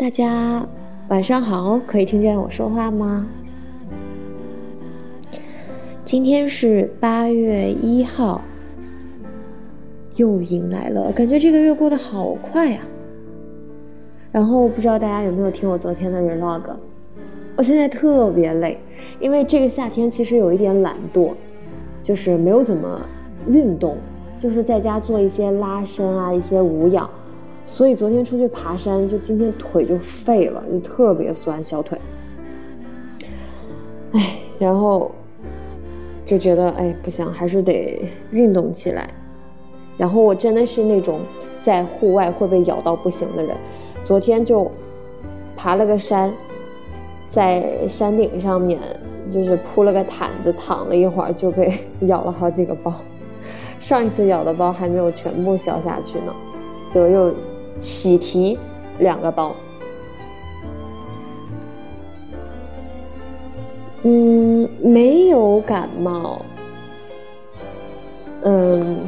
大家晚上好，可以听见我说话吗？今天是八月一号，又迎来了，感觉这个月过得好快呀。然后不知道大家有没有听我昨天的 vlog？我现在特别累，因为这个夏天其实有一点懒惰，就是没有怎么运动，就是在家做一些拉伸啊，一些无氧。所以昨天出去爬山，就今天腿就废了，就特别酸小腿。哎，然后就觉得哎不行，还是得运动起来。然后我真的是那种在户外会被咬到不行的人。昨天就爬了个山，在山顶上面就是铺了个毯子躺了一会儿，就被 咬了好几个包。上一次咬的包还没有全部消下去呢，就又。喜提两个包，嗯，没有感冒，嗯，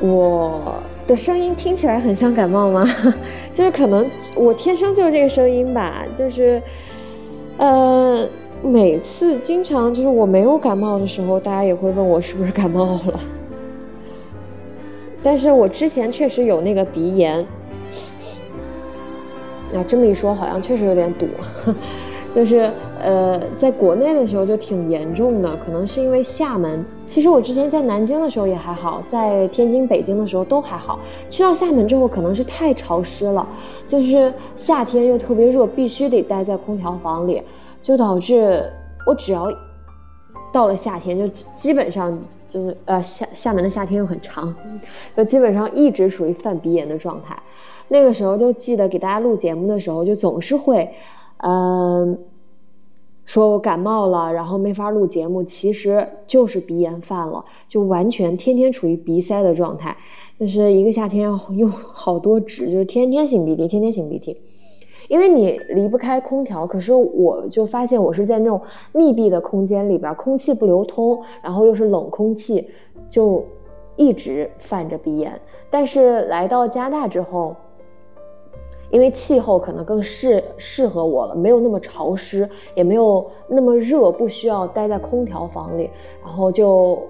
我的声音听起来很像感冒吗？就是可能我天生就是这个声音吧，就是，呃，每次经常就是我没有感冒的时候，大家也会问我是不是感冒了。但是我之前确实有那个鼻炎，啊，这么一说好像确实有点堵，就是呃，在国内的时候就挺严重的，可能是因为厦门。其实我之前在南京的时候也还好，在天津、北京的时候都还好。去到厦门之后，可能是太潮湿了，就是夏天又特别热，必须得待在空调房里，就导致我只要到了夏天，就基本上。就是呃，厦厦门的夏天又很长，就基本上一直属于犯鼻炎的状态。那个时候就记得给大家录节目的时候，就总是会，嗯，说我感冒了，然后没法录节目，其实就是鼻炎犯了，就完全天天处于鼻塞的状态。就是一个夏天要用好多纸，就是天天擤鼻涕，天天擤鼻涕。因为你离不开空调，可是我就发现我是在那种密闭的空间里边，空气不流通，然后又是冷空气，就一直犯着鼻炎。但是来到加拿大之后，因为气候可能更适适合我了，没有那么潮湿，也没有那么热，不需要待在空调房里，然后就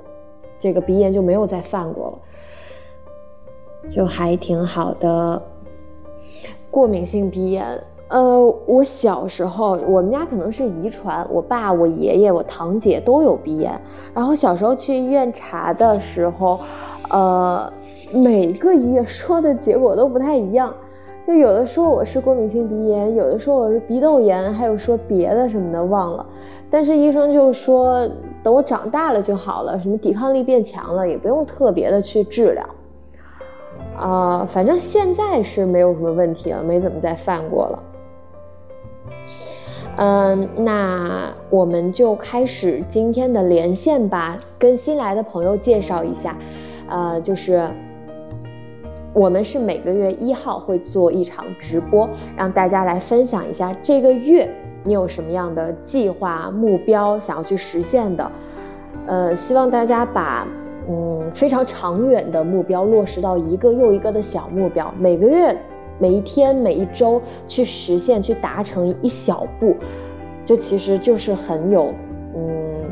这个鼻炎就没有再犯过了，就还挺好的。过敏性鼻炎，呃，我小时候我们家可能是遗传，我爸、我爷爷、我堂姐都有鼻炎。然后小时候去医院查的时候，呃，每个医院说的结果都不太一样，就有的说我是过敏性鼻炎，有的说我是鼻窦炎，还有说别的什么的忘了。但是医生就说等我长大了就好了，什么抵抗力变强了，也不用特别的去治疗。啊，反正现在是没有什么问题了，没怎么再犯过了。嗯，那我们就开始今天的连线吧，跟新来的朋友介绍一下，呃，就是我们是每个月一号会做一场直播，让大家来分享一下这个月你有什么样的计划、目标想要去实现的，呃，希望大家把。嗯，非常长远的目标落实到一个又一个的小目标，每个月、每一天、每一周去实现、去达成一小步，这其实就是很有，嗯，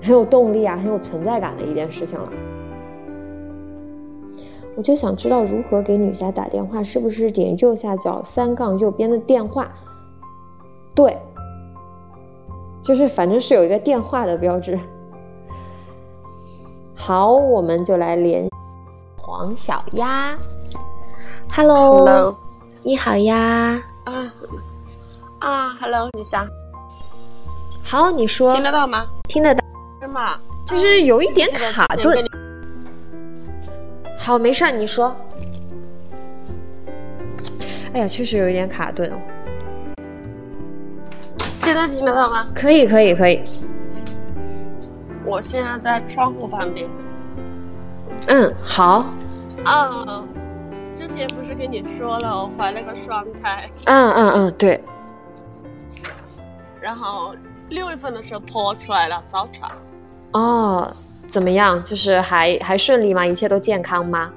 很有动力啊，很有存在感的一件事情了。我就想知道如何给女侠打电话，是不是点右下角三杠右边的电话？对，就是反正是有一个电话的标志。好，我们就来连黄小鸭。Hello，你好呀。啊啊，Hello，女侠。好，你说。听得到吗？听得到。是吗？就是有一点卡顿。好，没事儿，你说。哎呀，确实有一点卡顿哦。现在听得到吗？可以，可以，可以。我现在在窗户旁边。嗯，好。啊，之前不是跟你说了，我怀了个双胎。嗯嗯嗯，对。然后六月份的时候剖出来了，早产。哦，怎么样？就是还还顺利吗？一切都健康吗？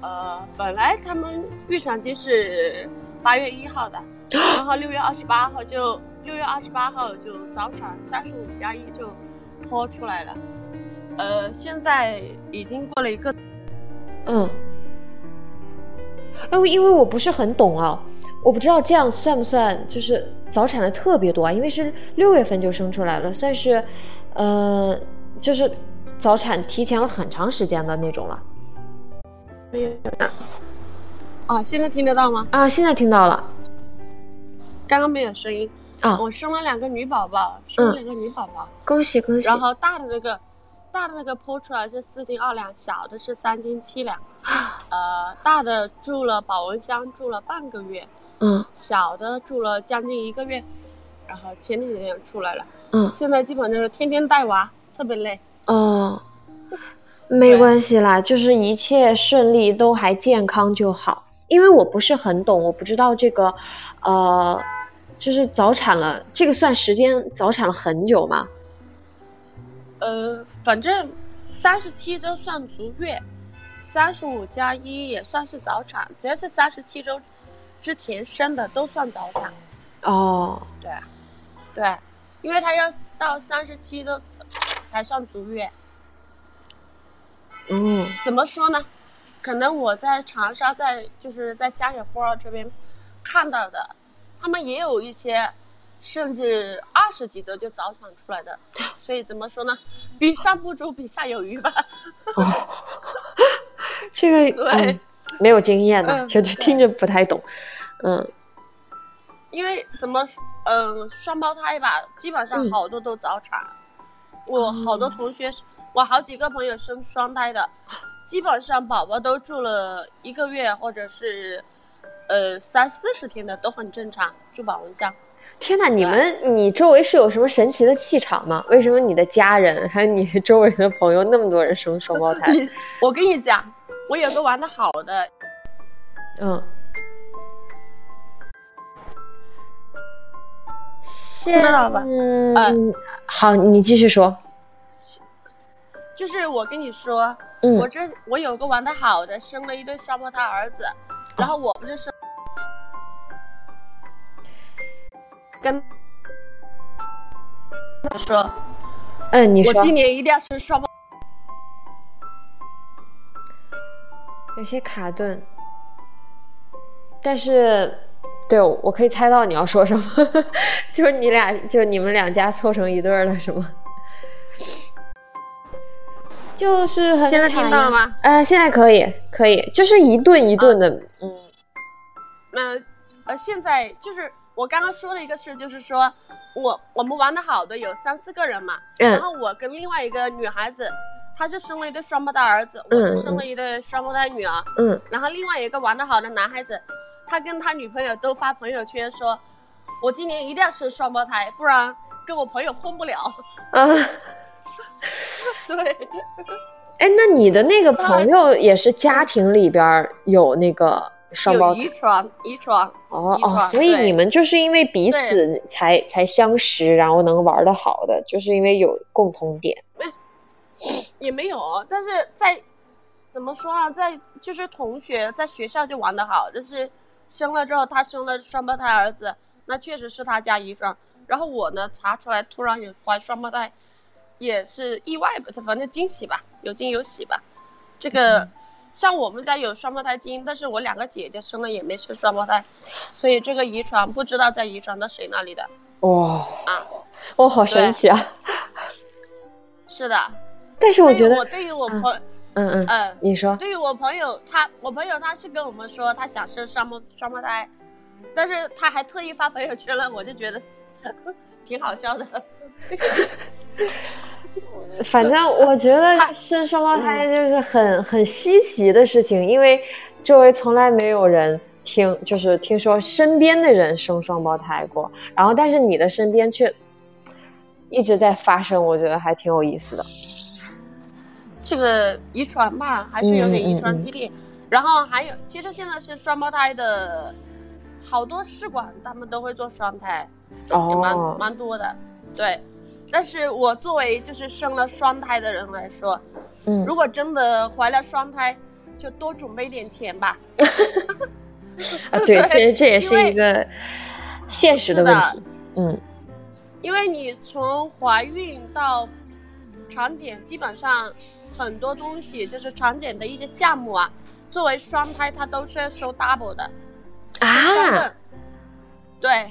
呃，本来他们预产期是八月一号的。然后六月二十八号就六月二十八号就早产三十五加一就剖出来了，呃，现在已经过了一个，嗯，哎，因为我不是很懂啊，我不知道这样算不算就是早产的特别多啊？因为是六月份就生出来了，算是，呃，就是早产提前了很长时间的那种了。没有啊，现在听得到吗？啊，现在听到了。刚刚没有声音啊！我生了两个女宝宝，生了两个女宝宝，恭喜恭喜！然后大的那个，大的那个剖出来是四斤二两，小的是三斤七两。呃，大的住了保温箱住了半个月，嗯，小的住了将近一个月，然后前几天出来了，嗯，现在基本就是天天带娃，特别累。哦，没关系啦，就是一切顺利，都还健康就好。因为我不是很懂，我不知道这个，呃。就是早产了，这个算时间早产了很久吗？呃，反正三十七周算足月，三十五加一也算是早产，只要是三十七周之前生的都算早产。哦，对，对，因为他要到三十七周才算足月。嗯，怎么说呢？可能我在长沙，在就是在香雪夫儿这边看到的。他们也有一些，甚至二十几周就早产出来的，所以怎么说呢？比上不足，比下有余吧。哦，这个 对，没有经验的，就听着不太懂。嗯，因为怎么，嗯，双胞胎吧，基本上好多都早产。我好多同学，我好几个朋友生双胎的，基本上宝宝都住了一个月，或者是。呃，三四十天的都很正常，住保温箱。天哪，你们，你周围是有什么神奇的气场吗？为什么你的家人还有你 周围的朋友那么多人生双胞胎？我跟你讲，我有个玩的好的，嗯，听得到吧？嗯，好，你继续说。就是我跟你说，嗯，我这我有个玩的好的，生了一对双胞胎儿子。然后我不就是跟他说，嗯，你说，我今年一定要生双胞，有些卡顿，但是，对我可以猜到你要说什么，就是你俩，就你们两家凑成一对了，是吗？就是很现在听到了吗？呃，现在可以，可以，就是一顿一顿的，嗯，那呃，现在就是我刚刚说的一个事，就是说我我们玩的好的有三四个人嘛，嗯，然后我跟另外一个女孩子，她是生了一对双胞胎儿子，我是生了一对双胞胎女儿，嗯，然后另外一个玩的好的男孩子，他跟他女朋友都发朋友圈说，我今年一定要生双胞胎，不然跟我朋友混不了，啊。对，哎，那你的那个朋友也是家庭里边有那个双胞胎，遗传，遗传，哦哦，所以你们就是因为彼此才才相识，然后能玩的好的，就是因为有共同点。没，也没有，但是在怎么说啊，在就是同学在学校就玩的好，就是生了之后他生了双胞胎儿子，那确实是他家遗传。然后我呢查出来突然有怀双胞胎。也是意外吧，反正惊喜吧，有惊有喜吧。这个像我们家有双胞胎基因，但是我两个姐姐生了也没生双胞胎，所以这个遗传不知道在遗传到谁那里的。哇啊，哇，好神奇啊！是的，但是我觉得我对于我朋，嗯嗯嗯，你说，对于我朋友，他我朋友他是跟我们说他想生双胞双胞胎，但是他还特意发朋友圈了，我就觉得挺好笑的。反正我觉得生双胞胎就是很很稀奇的事情，因为周围从来没有人听，就是听说身边的人生双胞胎过，然后但是你的身边却一直在发生，我觉得还挺有意思的。这个遗传吧，还是有点遗传基因。然后还有，其实现在是双胞胎的，好多试管他们都会做双胎，哦也蛮蛮多的。对，但是我作为就是生了双胎的人来说，嗯，如果真的怀了双胎，就多准备点钱吧。啊，对，这这也是一个现实的问题。嗯，因为你从怀孕到产检，基本上。很多东西就是产检的一些项目啊，作为双胎，它都是要收 double 的啊。对，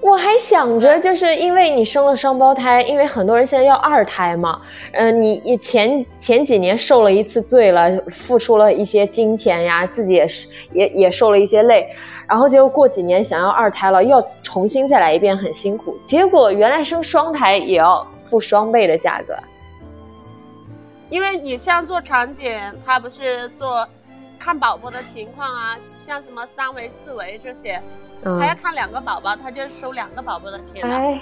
我还想着，就是因为你生了双胞胎，因为很多人现在要二胎嘛，嗯，你前前几年受了一次罪了，付出了一些金钱呀，自己也是也也受了一些累，然后结果过几年想要二胎了，又要重新再来一遍，很辛苦。结果原来生双胎也要付双倍的价格。因为你像做产检，他不是做看宝宝的情况啊，像什么三维、四维这些，还要看两个宝宝，他就收两个宝宝的钱。哎，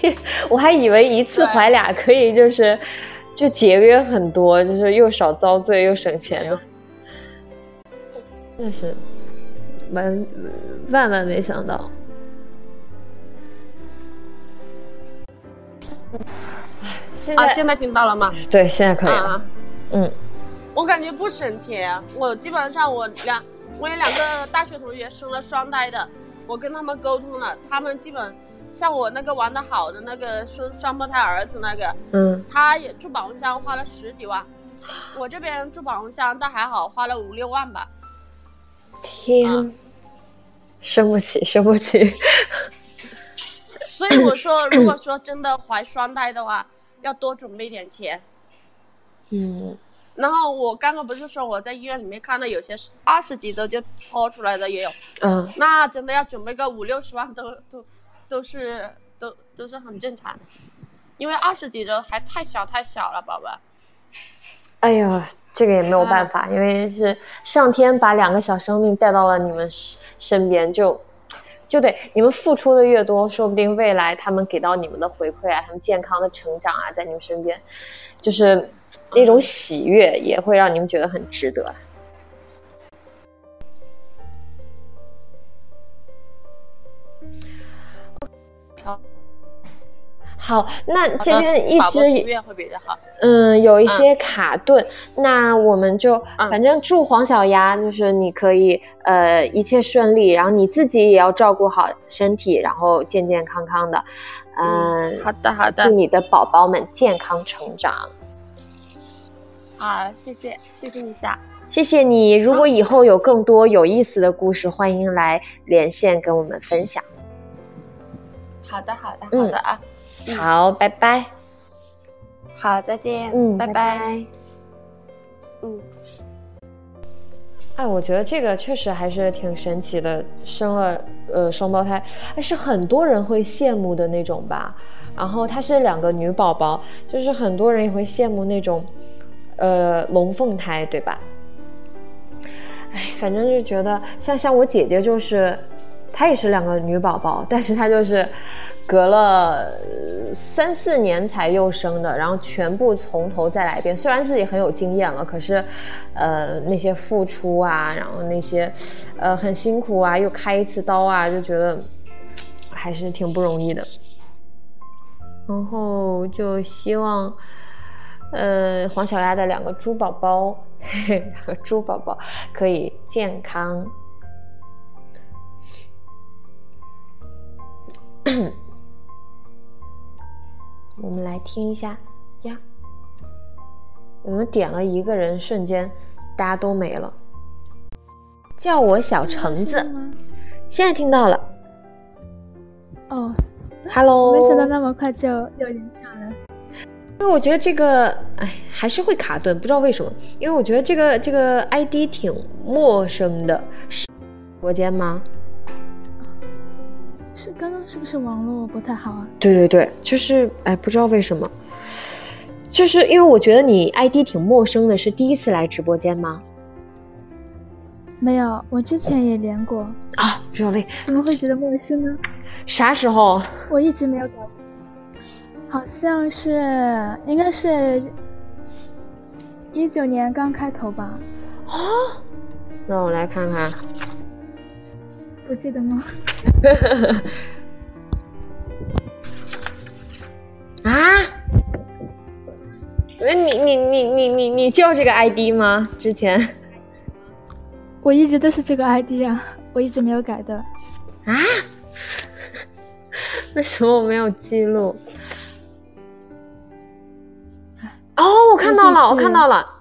我还以为一次怀俩可以就是就节约很多，就是又少遭罪又省钱呢。真是万万万没想到。啊，现在听到了吗？对，现在可以了。嗯，我感觉不省钱。我基本上我两，我有两个大学同学生了双胎的，我跟他们沟通了，他们基本像我那个玩的好的那个生双胞胎儿子那个，嗯，他也住保温箱花了十几万，我这边住保温箱倒还好，花了五六万吧。天，生不起，生不起。所以我说，如果说真的怀双胎的话。要多准备点钱，嗯，然后我刚刚不是说我在医院里面看到有些二十几周就剖出来的也有，嗯，那真的要准备个五六十万都都都是都都是很正常的，因为二十几周还太小太小了，宝宝。哎呀，这个也没有办法，因为是上天把两个小生命带到了你们身边就。就得你们付出的越多，说不定未来他们给到你们的回馈啊，他们健康的成长啊，在你们身边，就是那种喜悦，也会让你们觉得很值得。好，那这边一直嗯有一些卡顿，那我们就反正祝黄小丫就是你可以呃一切顺利，然后你自己也要照顾好身体，然后健健康康的，嗯，好的好的，祝你的宝宝们健康成长。好，谢谢谢谢一下，谢谢你。如果以后有更多有意思的故事，欢迎来连线跟我们分享。好的好的好的啊。好，拜拜。好，再见。嗯，拜拜。嗯。哎，我觉得这个确实还是挺神奇的，生了呃双胞胎，还是很多人会羡慕的那种吧。然后她是两个女宝宝，就是很多人也会羡慕那种呃龙凤胎，对吧？哎，反正就觉得像像我姐姐就是，她也是两个女宝宝，但是她就是。隔了三四年才又生的，然后全部从头再来一遍。虽然自己很有经验了，可是，呃，那些付出啊，然后那些，呃，很辛苦啊，又开一次刀啊，就觉得还是挺不容易的。然后就希望，呃，黄小丫的两个猪宝宝，两个猪宝宝可以健康。我们来听一下呀，我们点了一个人，瞬间大家都没了。叫我小橙子，现在听到了。哦，Hello，没想到那么快就有人抢了。因为我觉得这个，哎，还是会卡顿，不知道为什么。因为我觉得这个这个 ID 挺陌生的，是直播间吗？是刚刚是不是网络不太好啊？对对对，就是哎，不知道为什么，就是因为我觉得你 ID 挺陌生的，是第一次来直播间吗？没有，我之前也连过。啊，really？怎么会觉得陌生呢？啥时候？我一直没有搞，好像是，应该是一九年刚开头吧。哦，让我来看看。不记得吗？啊？那你你你你你你叫这个 ID 吗？之前？我一直都是这个 ID 啊，我一直没有改的。啊？为什么我没有记录？哦，我看到了，我看到了。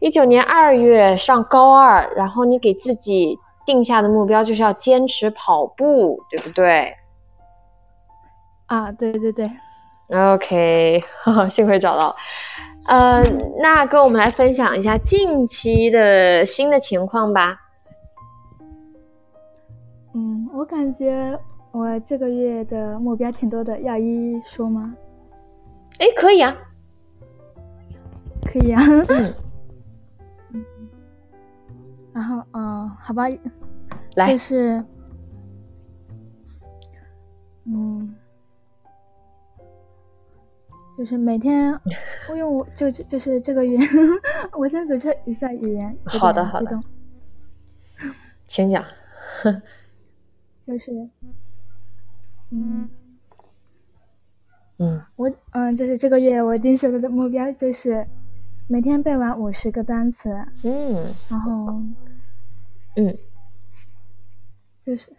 一九年二月上高二，然后你给自己定下的目标就是要坚持跑步，对不对？啊，对对对。OK，幸亏找到。呃，那跟我们来分享一下近期的新的情况吧。嗯，我感觉我这个月的目标挺多的，要一一说吗？哎，可以啊，可以啊。嗯。然后，嗯，好吧，来，就是，嗯。就是每天，我用我就就是这个月，我先组织一下语言。好的好的，请讲。就是，嗯，嗯，我嗯，就是这个月我定下的目标就是每天背完五十个单词。嗯。然后，嗯，就是，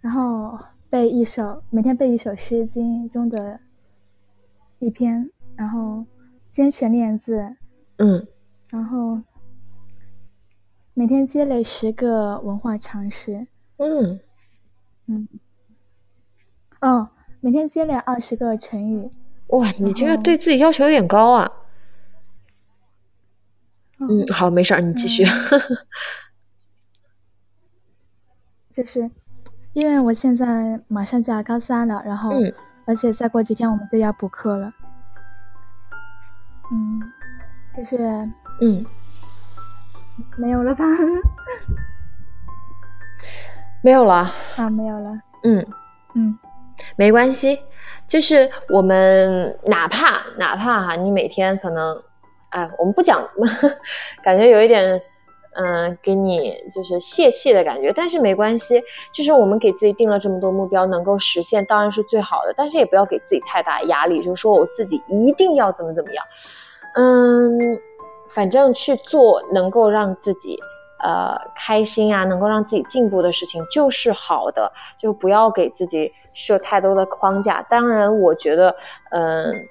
然后背一首，每天背一首《诗经》中的。一篇，然后坚持练字，嗯，然后每天积累十个文化常识，嗯，嗯，哦，每天积累二十个成语。哇，你这个对自己要求有点高啊。嗯，好，没事儿，你继续。就是因为我现在马上就要高三了，然后。而且再过几天我们就要补课了，嗯，就是嗯，没有了吧？没有了啊，没有了。嗯嗯，没关系，就是我们哪怕哪怕哈，你每天可能，哎，我们不讲，感觉有一点。嗯，给你就是泄气的感觉，但是没关系，就是我们给自己定了这么多目标，能够实现当然是最好的，但是也不要给自己太大压力，就是说我自己一定要怎么怎么样，嗯，反正去做能够让自己呃开心啊，能够让自己进步的事情就是好的，就不要给自己设太多的框架。当然，我觉得嗯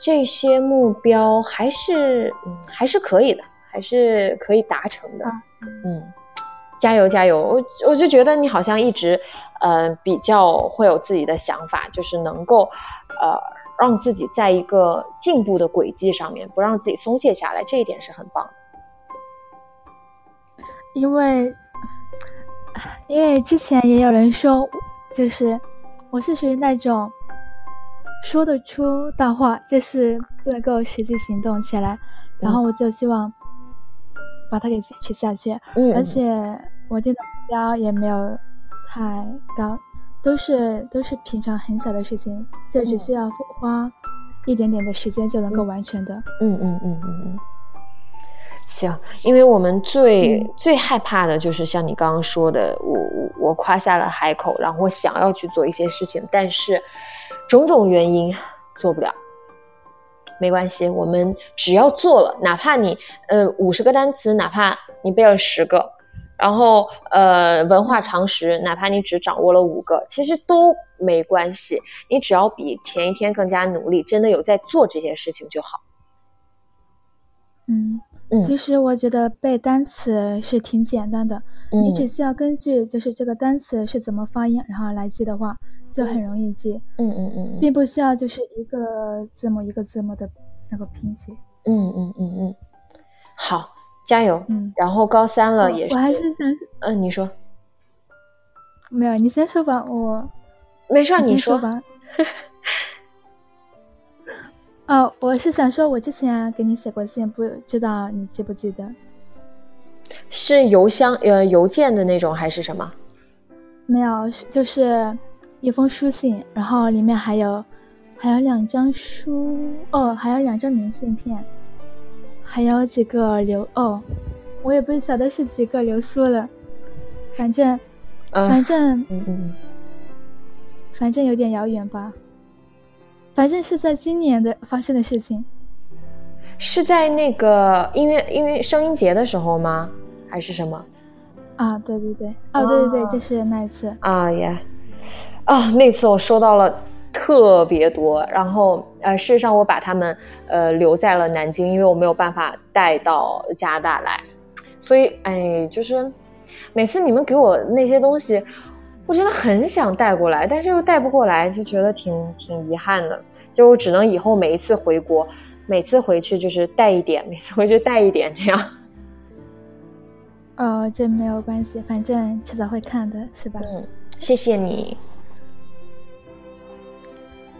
这些目标还是嗯还是可以的。还是可以达成的，嗯，加油加油！我我就觉得你好像一直，呃，比较会有自己的想法，就是能够，呃，让自己在一个进步的轨迹上面，不让自己松懈下来，这一点是很棒的。因为，因为之前也有人说，就是我是属于那种说得出大话，就是不能够实际行动起来，然后我就希望。把它给坚持下去，嗯，而且我定的目标也没有太高，都是都是平常很小的事情，就只需要花一点点的时间就能够完成的。嗯嗯嗯嗯嗯。行，因为我们最最害怕的就是像你刚刚说的，我我我夸下了海口，然后我想要去做一些事情，但是种种原因做不了。没关系，我们只要做了，哪怕你呃五十个单词，哪怕你背了十个，然后呃文化常识，哪怕你只掌握了五个，其实都没关系。你只要比前一天更加努力，真的有在做这些事情就好。嗯嗯，其实我觉得背单词是挺简单的，你只需要根据就是这个单词是怎么发音，然后来记的话。就很容易记，嗯嗯嗯，并不需要就是一个字母一个字母的那个拼写，嗯嗯嗯嗯，好，加油，嗯，然后高三了也是，我还是想，嗯，你说，没有，你先说吧，我，没事，你说吧，哦，我是想说，我之前给你写过信，不知道你记不记得？是邮箱呃邮件的那种还是什么？没有，就是一封书信，然后里面还有还有两张书哦，还有两张明信片，还有几个流哦，我也不晓得是几个流苏了，反正反正嗯嗯，反正有点遥远吧。反正是在今年的发生的事情，是在那个音乐音乐声音节的时候吗？还是什么？啊，对对对，哦对对对，就是那一次。啊耶，啊那次我收到了特别多，然后呃事实上我把他们呃留在了南京，因为我没有办法带到加拿大来，所以哎就是每次你们给我那些东西。我真的很想带过来，但是又带不过来，就觉得挺挺遗憾的。就我只能以后每一次回国，每次回去就是带一点，每次回去带一点这样。哦，这没有关系，反正迟早会看的，是吧？嗯，谢谢你。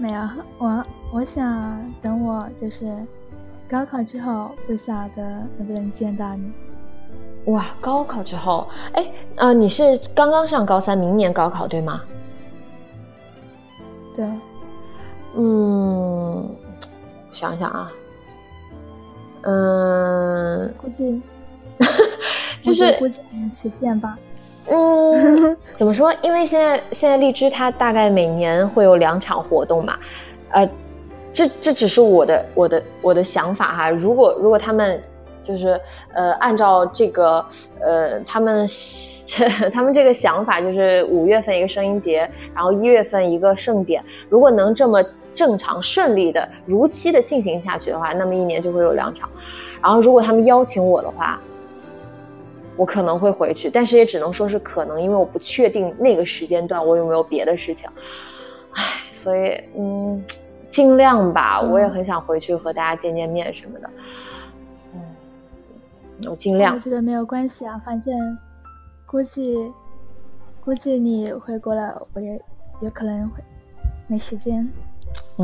没有，我我想等我就是高考之后，不晓得能不能见到你。哇，高考之后，哎，啊，你是刚刚上高三，明年高考对吗？对。嗯，想想啊，嗯，估计，就是估计能实现吧。嗯，怎么说？因为现在现在荔枝它大概每年会有两场活动嘛，呃，这这只是我的我的我的想法哈。如果如果他们。就是呃，按照这个呃，他们 他们这个想法，就是五月份一个声音节，然后一月份一个盛典。如果能这么正常顺利的如期的进行下去的话，那么一年就会有两场。然后如果他们邀请我的话，我可能会回去，但是也只能说是可能，因为我不确定那个时间段我有没有别的事情。唉，所以嗯，尽量吧，我也很想回去和大家见见面什么的。嗯我尽量。我觉得没有关系啊，反正估计估计你回国了，我也有可能会没时间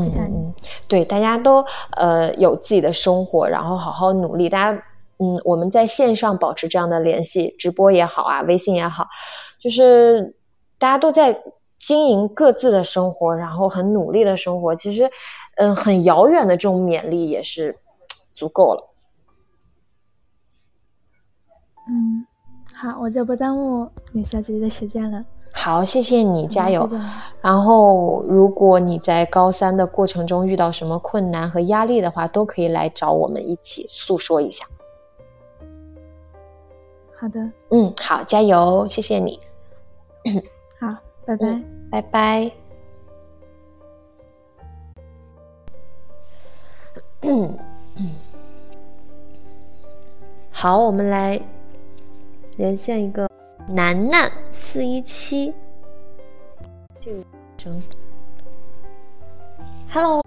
去看你。对，大家都呃有自己的生活，然后好好努力。大家嗯，我们在线上保持这样的联系，直播也好啊，微信也好，就是大家都在经营各自的生活，然后很努力的生活。其实嗯，很遥远的这种勉励也是足够了。嗯，好，我就不耽误你小姐姐的时间了。好，谢谢你，加油。然后，如果你在高三的过程中遇到什么困难和压力的话，都可以来找我们一起诉说一下。好的。嗯，好，加油，谢谢你。好，拜拜，拜拜。嗯嗯。好，我们来。连线一个楠楠四一七，这个声，Hello，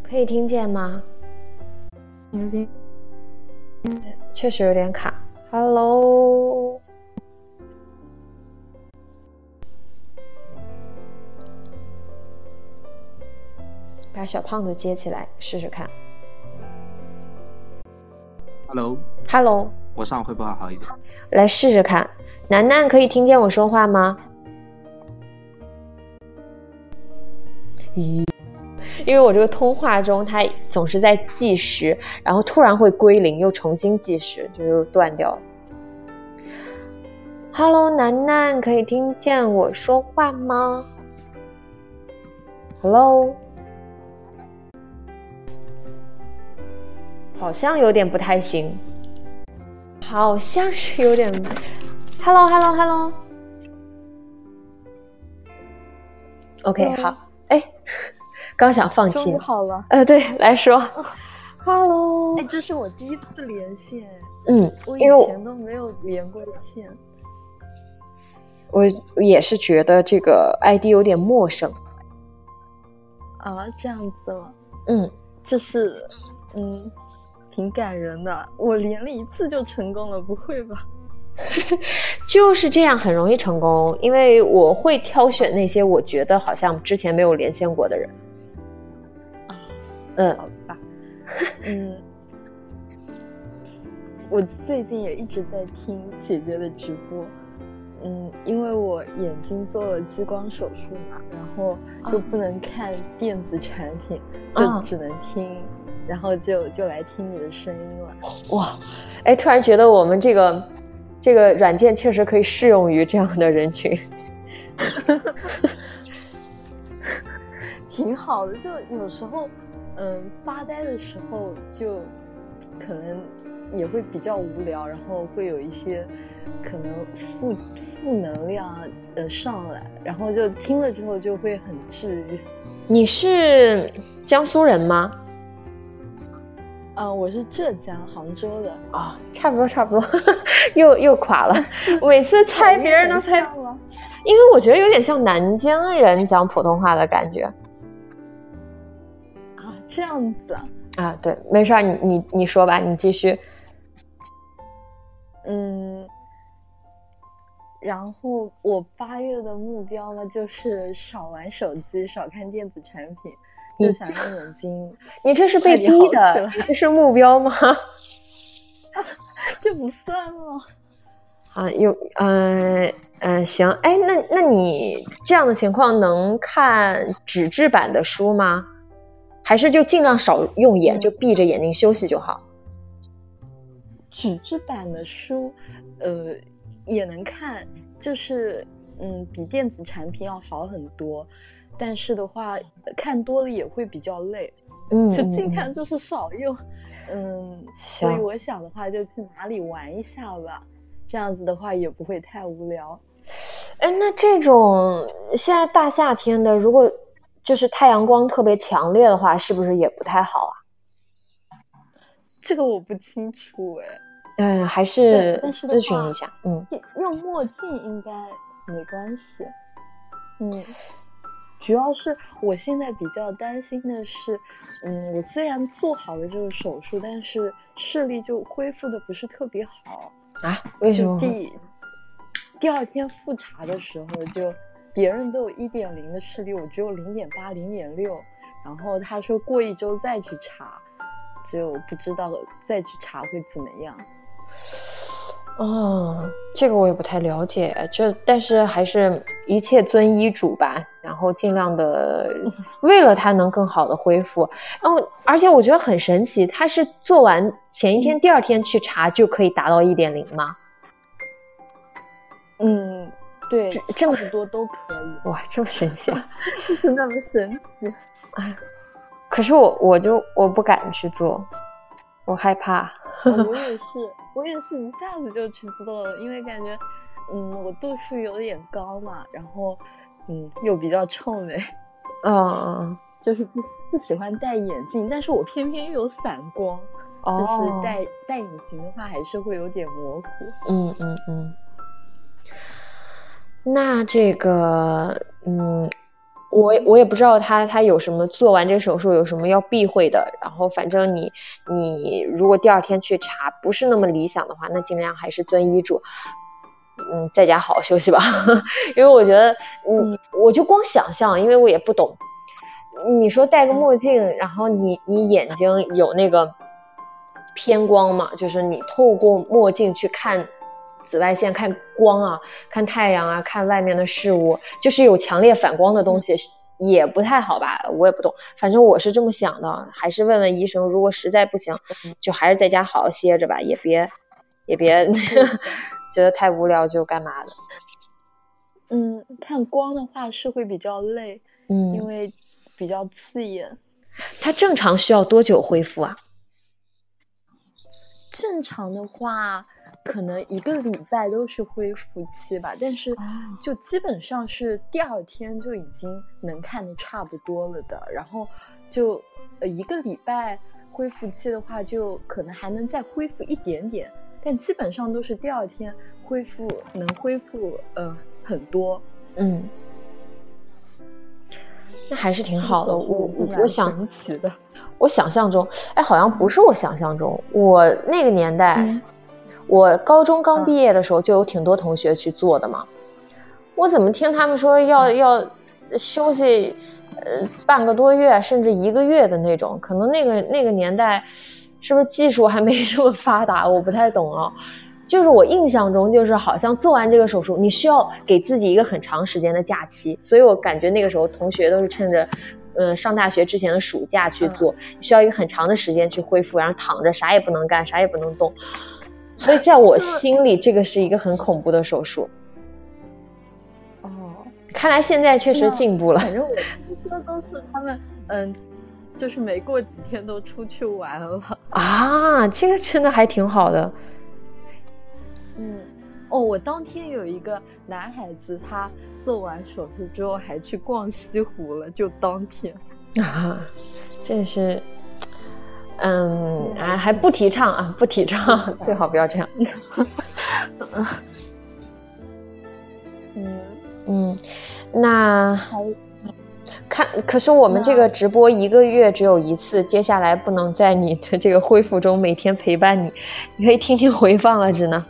可以听见吗？有点，确实有点卡。Hello，把小胖子接起来试试看。Hello，Hello。我上会不会好一点？来试试看，楠楠可以听见我说话吗？咦，因为我这个通话中它总是在计时，然后突然会归零，又重新计时，就又断掉了。Hello，楠楠可以听见我说话吗？Hello，好像有点不太行。好像是有点，Hello，Hello，Hello。OK，好，哎，刚想放弃，好了，呃，对，来说，Hello，哎，这是我第一次连线，嗯，我以前都没有连过线，我也是觉得这个 ID 有点陌生，啊，这样子吗？嗯，就是，嗯。挺感人的，我连了一次就成功了，不会吧？就是这样，很容易成功，因为我会挑选那些我觉得好像之前没有连线过的人。嗯，好吧，嗯，我最近也一直在听姐姐的直播，嗯，因为我眼睛做了激光手术嘛，然后就不能看电子产品，就只能听，然后就就来听你的声音了。哇，哎，突然觉得我们这个这个软件确实可以适用于这样的人群。挺好的，就有时候，嗯，发呆的时候就可能也会比较无聊，然后会有一些可能负负能量呃上来，然后就听了之后就会很治愈。你是江苏人吗？啊，我是浙江杭州的啊，差不多差不多，又又垮了。每次猜别人能猜，因为我觉得有点像南京人讲普通话的感觉。这样子啊？啊，对，没事儿，你你你说吧，你继续。嗯，然后我八月的目标呢，就是少玩手机，少看电子产品，就想让眼睛。你这是被逼的？这是目标吗？这不算吗？啊，有，嗯嗯，行，哎，那那你这样的情况能看纸质版的书吗？还是就尽量少用眼，就闭着眼睛休息就好。纸质版的书，呃，也能看，就是嗯，比电子产品要好很多。但是的话，看多了也会比较累。嗯，就尽量就是少用。嗯，所以我想的话，就去哪里玩一下吧。这样子的话也不会太无聊。哎，那这种现在大夏天的，如果。就是太阳光特别强烈的话，是不是也不太好啊？这个我不清楚哎。嗯，还是咨询一下。嗯，用墨镜应该没关系。嗯，主要是我现在比较担心的是，嗯，我虽然做好了这个手术，但是视力就恢复的不是特别好啊？为什么？第第二天复查的时候就。别人都有一点零的视力，我只有零点八、零点六。然后他说过一周再去查，就不知道再去查会怎么样。哦，这个我也不太了解。这但是还是一切遵医嘱吧，然后尽量的 为了他能更好的恢复。哦，而且我觉得很神奇，他是做完前一天、第二天去查就可以达到一点零吗？嗯。对，这么多都可以哇，这么神奇，就是那么神奇。哎，可是我我就我不敢去做，我害怕。我 也是，我也是一下子就去做了，因为感觉，嗯，我度数有点高嘛，然后，嗯，又比较臭美，嗯，就是不不喜欢戴眼镜，但是我偏偏又有散光，就是戴戴隐形的话还是会有点模糊。嗯嗯嗯。那这个，嗯，我我也不知道他他有什么做完这手术有什么要避讳的。然后反正你你如果第二天去查不是那么理想的话，那尽量还是遵医嘱，嗯，在家好好 休息吧。因为我觉得，嗯，我就光想象，因为我也不懂。你说戴个墨镜，然后你你眼睛有那个偏光嘛？就是你透过墨镜去看。紫外线看光啊，看太阳啊，看外面的事物，就是有强烈反光的东西也不太好吧？我也不懂，反正我是这么想的，还是问问医生。如果实在不行，就还是在家好好歇着吧，也别也别 觉得太无聊就干嘛的。嗯，看光的话是会比较累，嗯，因为比较刺眼。它正常需要多久恢复啊？正常的话。可能一个礼拜都是恢复期吧，但是就基本上是第二天就已经能看的差不多了的。然后就呃一个礼拜恢复期的话，就可能还能再恢复一点点，但基本上都是第二天恢复能恢复呃很多。嗯，那还是挺好的。我我想起的，我想象中，哎，好像不是我想象中，我那个年代。我高中刚毕业的时候，就有挺多同学去做的嘛。我怎么听他们说要要休息，呃半个多月甚至一个月的那种，可能那个那个年代是不是技术还没这么发达，我不太懂啊。就是我印象中，就是好像做完这个手术，你需要给自己一个很长时间的假期，所以我感觉那个时候同学都是趁着，呃，上大学之前的暑假去做，需要一个很长的时间去恢复，然后躺着啥也不能干，啥也不能动，所以在我心里，这个是一个很恐怖的手术。哦，看来现在确实进步了。反正我听说都是他们，嗯，就是没过几天都出去玩了。啊，这个真的还挺好的。嗯，哦，我当天有一个男孩子，他做完手术之后还去逛西湖了，就当天。啊，这是，嗯，啊还不提倡啊，不提倡，最好不要这样。嗯嗯，那看，可是我们这个直播一个月只有一次，接下来不能在你的这个恢复中每天陪伴你，你可以听听回放了，只能。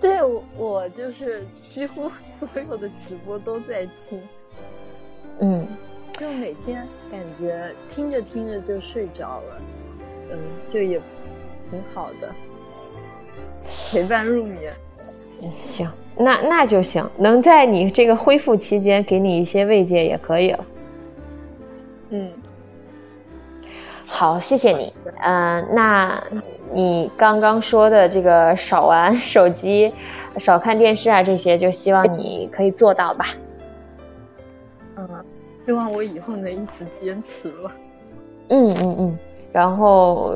对，我就是几乎 所有的直播都在听，嗯，就每天感觉听着听着就睡着了，嗯，就也挺好的，陪伴入眠。行，那那就行，能在你这个恢复期间给你一些慰藉也可以了。嗯，好，谢谢你。嗯，那。你刚刚说的这个少玩手机、少看电视啊，这些就希望你可以做到吧。嗯，希望我以后能一直坚持吧。嗯嗯嗯，然后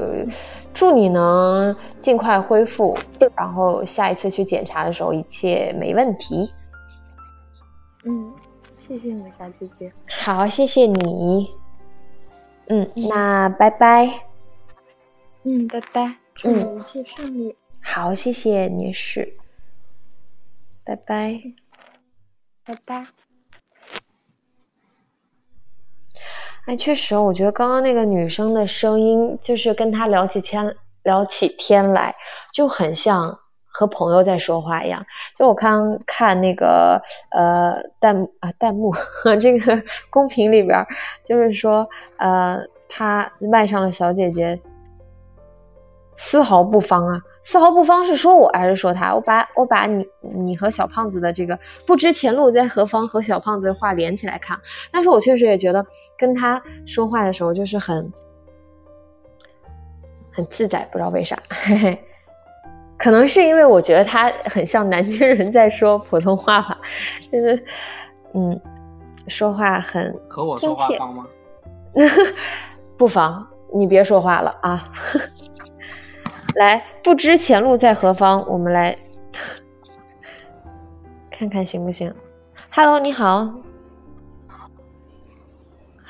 祝你能尽快恢复，然后下一次去检查的时候一切没问题。嗯，谢谢你，小姐姐。好，谢谢你。嗯，那拜拜。嗯，拜拜。祝你一切顺利。好，谢谢你是，拜拜，拜拜。哎，确实，我觉得刚刚那个女生的声音，就是跟她聊起天聊起天来，就很像和朋友在说话一样。就我刚看那个呃弹啊弹幕和 这个 公屏里边，就是说呃，他麦上的小姐姐。丝毫不方啊！丝毫不方是说我还是说他？我把我把你你和小胖子的这个不知前路在何方和小胖子的话连起来看，但是我确实也觉得跟他说话的时候就是很很自在，不知道为啥，嘿嘿，可能是因为我觉得他很像南京人在说普通话吧，就是嗯，说话很和我说话方吗？不妨，你别说话了啊。来，不知前路在何方，我们来看看行不行？Hello，你好。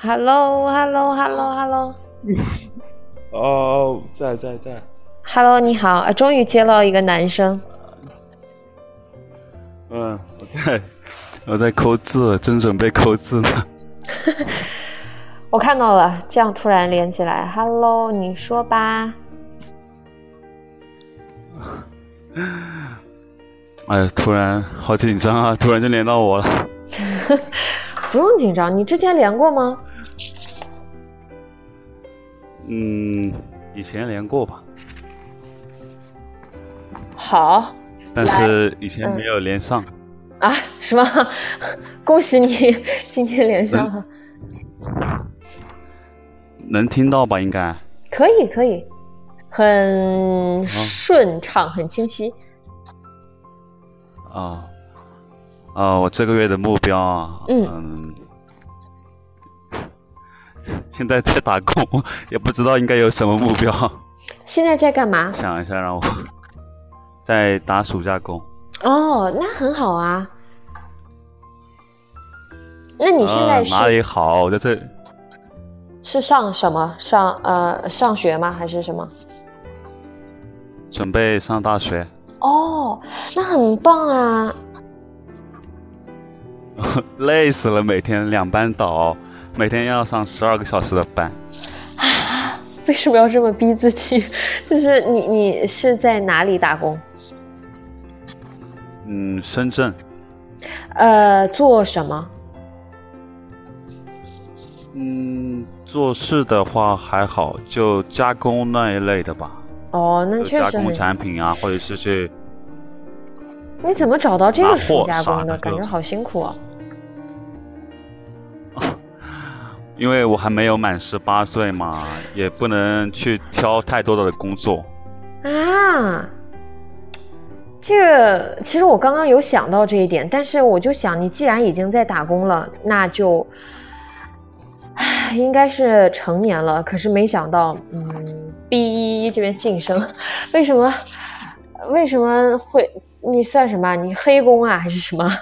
Hello，Hello，Hello，Hello。哦，在在在。Hello，你好，啊，终于接到一个男生。嗯，我在，我在抠字，正准备抠字呢。我看到了，这样突然连起来。Hello，你说吧。哎，突然好紧张啊！突然就连到我了。不用紧张，你之前连过吗？嗯，以前连过吧。好。但是以前没有连上。啊？什么？恭喜你今天连上了。能听到吧？应该。可以，可以。很顺畅，很清晰。啊啊！我这个月的目标啊，嗯，现在在打工，也不知道应该有什么目标。现在在干嘛？想一下，让我在打暑假工。哦，那很好啊。那你现在哪里好？我在这。是上什么？上呃上学吗？还是什么？准备上大学哦，那很棒啊！累死了，每天两班倒，每天要上十二个小时的班。啊为什么要这么逼自己？就是你，你是在哪里打工？嗯，深圳。呃，做什么？嗯，做事的话还好，就加工那一类的吧。哦，那确实加工产品啊，或者是去。你怎么找到这个暑加工的？感觉好辛苦啊。因为我还没有满十八岁嘛，也不能去挑太多的工作。啊，这个其实我刚刚有想到这一点，但是我就想，你既然已经在打工了，那就，唉，应该是成年了。可是没想到，嗯，B 这边晋升，为什么？为什么会？你算什么？你黑工啊，还是什么？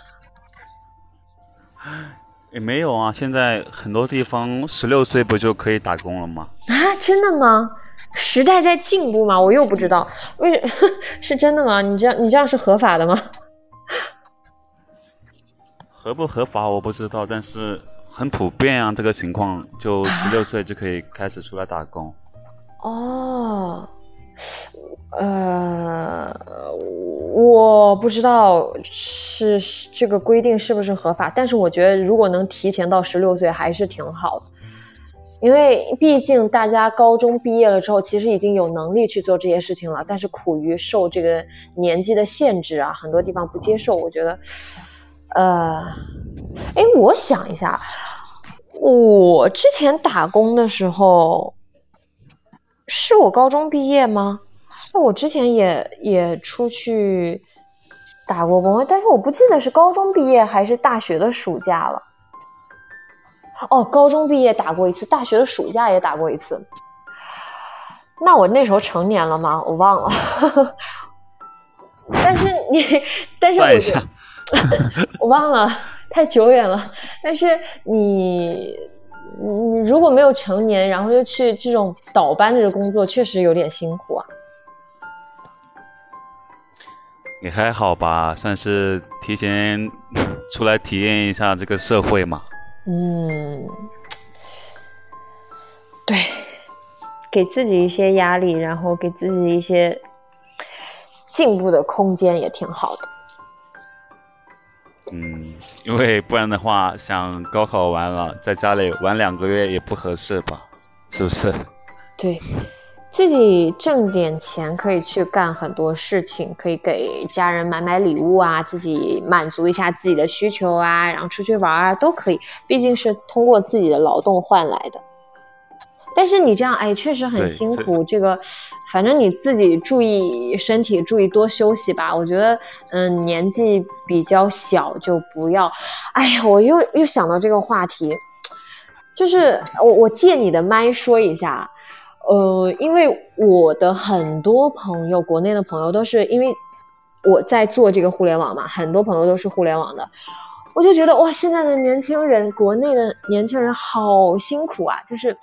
也没有啊，现在很多地方十六岁不就可以打工了吗？啊，真的吗？时代在进步吗？我又不知道，为 是真的吗？你这样你这样是合法的吗？合不合法我不知道，但是很普遍啊，这个情况就十六岁就可以开始出来打工。哦。呃，我不知道是这个规定是不是合法，但是我觉得如果能提前到十六岁还是挺好的，因为毕竟大家高中毕业了之后，其实已经有能力去做这些事情了，但是苦于受这个年纪的限制啊，很多地方不接受。我觉得，呃，哎，我想一下，我之前打工的时候。是我高中毕业吗？那我之前也也出去打过工，但是我不记得是高中毕业还是大学的暑假了。哦，高中毕业打过一次，大学的暑假也打过一次。那我那时候成年了吗？我忘了。但是你，但是我 我忘了，太久远了。但是你。你如果没有成年，然后又去这种倒班的工作，确实有点辛苦啊。也还好吧，算是提前出来体验一下这个社会嘛。嗯，对，给自己一些压力，然后给自己一些进步的空间，也挺好的。嗯，因为不然的话，想高考完了在家里玩两个月也不合适吧？是不是？对，自己挣点钱可以去干很多事情，可以给家人买买礼物啊，自己满足一下自己的需求啊，然后出去玩啊都可以，毕竟是通过自己的劳动换来的。但是你这样，哎，确实很辛苦。这个，反正你自己注意身体，注意多休息吧。我觉得，嗯，年纪比较小就不要。哎呀，我又又想到这个话题，就是我我借你的麦说一下，呃，因为我的很多朋友，国内的朋友都是因为我在做这个互联网嘛，很多朋友都是互联网的，我就觉得哇，现在的年轻人，国内的年轻人好辛苦啊，就是。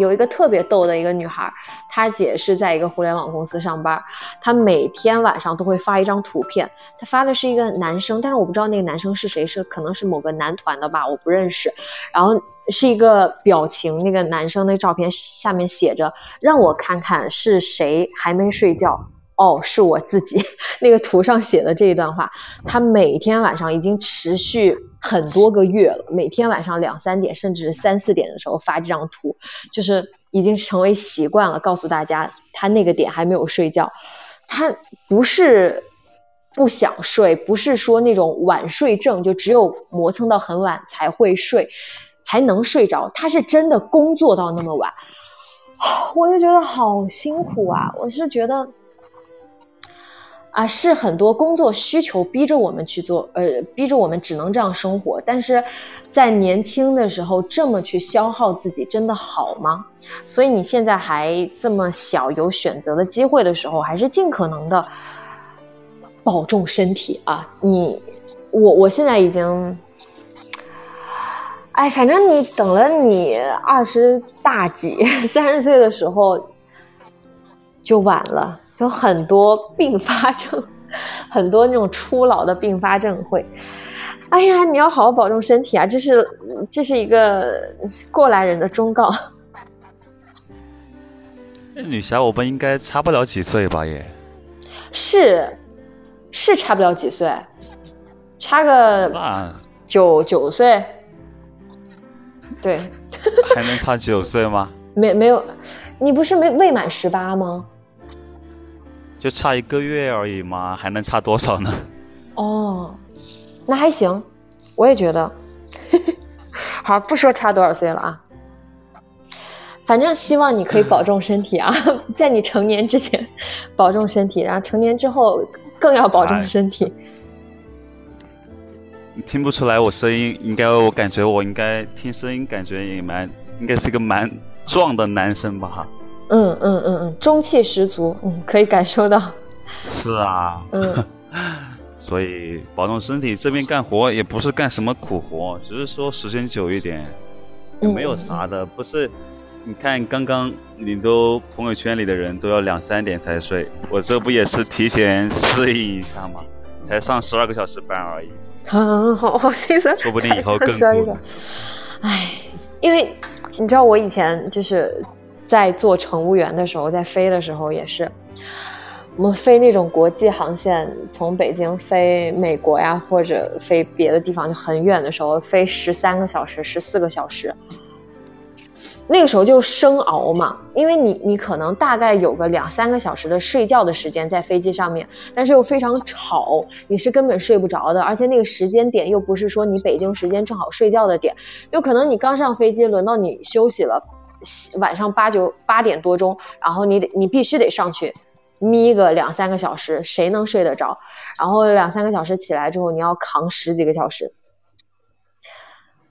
有一个特别逗的一个女孩，她姐是在一个互联网公司上班，她每天晚上都会发一张图片，她发的是一个男生，但是我不知道那个男生是谁，是可能是某个男团的吧，我不认识。然后是一个表情，那个男生那照片下面写着“让我看看是谁还没睡觉”。哦，是我自己 那个图上写的这一段话，他每天晚上已经持续很多个月了，每天晚上两三点甚至三四点的时候发这张图，就是已经成为习惯了。告诉大家，他那个点还没有睡觉，他不是不想睡，不是说那种晚睡症，就只有磨蹭到很晚才会睡，才能睡着，他是真的工作到那么晚，我就觉得好辛苦啊，我是觉得。啊，是很多工作需求逼着我们去做，呃，逼着我们只能这样生活。但是在年轻的时候这么去消耗自己，真的好吗？所以你现在还这么小，有选择的机会的时候，还是尽可能的保重身体啊！你，我，我现在已经，哎，反正你等了你二十大几、三十岁的时候就晚了。有很多并发症，很多那种初老的并发症会。哎呀，你要好好保重身体啊！这是这是一个过来人的忠告。女侠，我们应该差不了几岁吧？也，是是差不了几岁，差个九九岁。对，还能差九岁吗？没没有，你不是没未满十八吗？就差一个月而已嘛，还能差多少呢？哦，那还行，我也觉得。好，不说差多少岁了啊。反正希望你可以保重身体啊，在你成年之前保重身体，然后成年之后更要保重身体。你听不出来我声音，应该我感觉我应该听声音感觉也蛮，应该是一个蛮壮的男生吧？嗯嗯嗯嗯，中气十足，嗯，可以感受到。是啊。嗯。所以保重身体，这边干活也不是干什么苦活，只是说时间久一点，也没有啥的。不是，你看刚刚你都朋友圈里的人都要两三点才睡，我这不也是提前适应一下吗？才上十二个小时班而已。好好好心酸。说不定以后更苦。哎，因为你知道我以前就是在做乘务员的时候，在飞的时候也是。我们飞那种国际航线，从北京飞美国呀，或者飞别的地方就很远的时候，飞十三个小时、十四个小时，那个时候就生熬嘛。因为你你可能大概有个两三个小时的睡觉的时间在飞机上面，但是又非常吵，你是根本睡不着的。而且那个时间点又不是说你北京时间正好睡觉的点，有可能你刚上飞机，轮到你休息了，晚上八九八点多钟，然后你得你必须得上去。眯个两三个小时，谁能睡得着？然后两三个小时起来之后，你要扛十几个小时。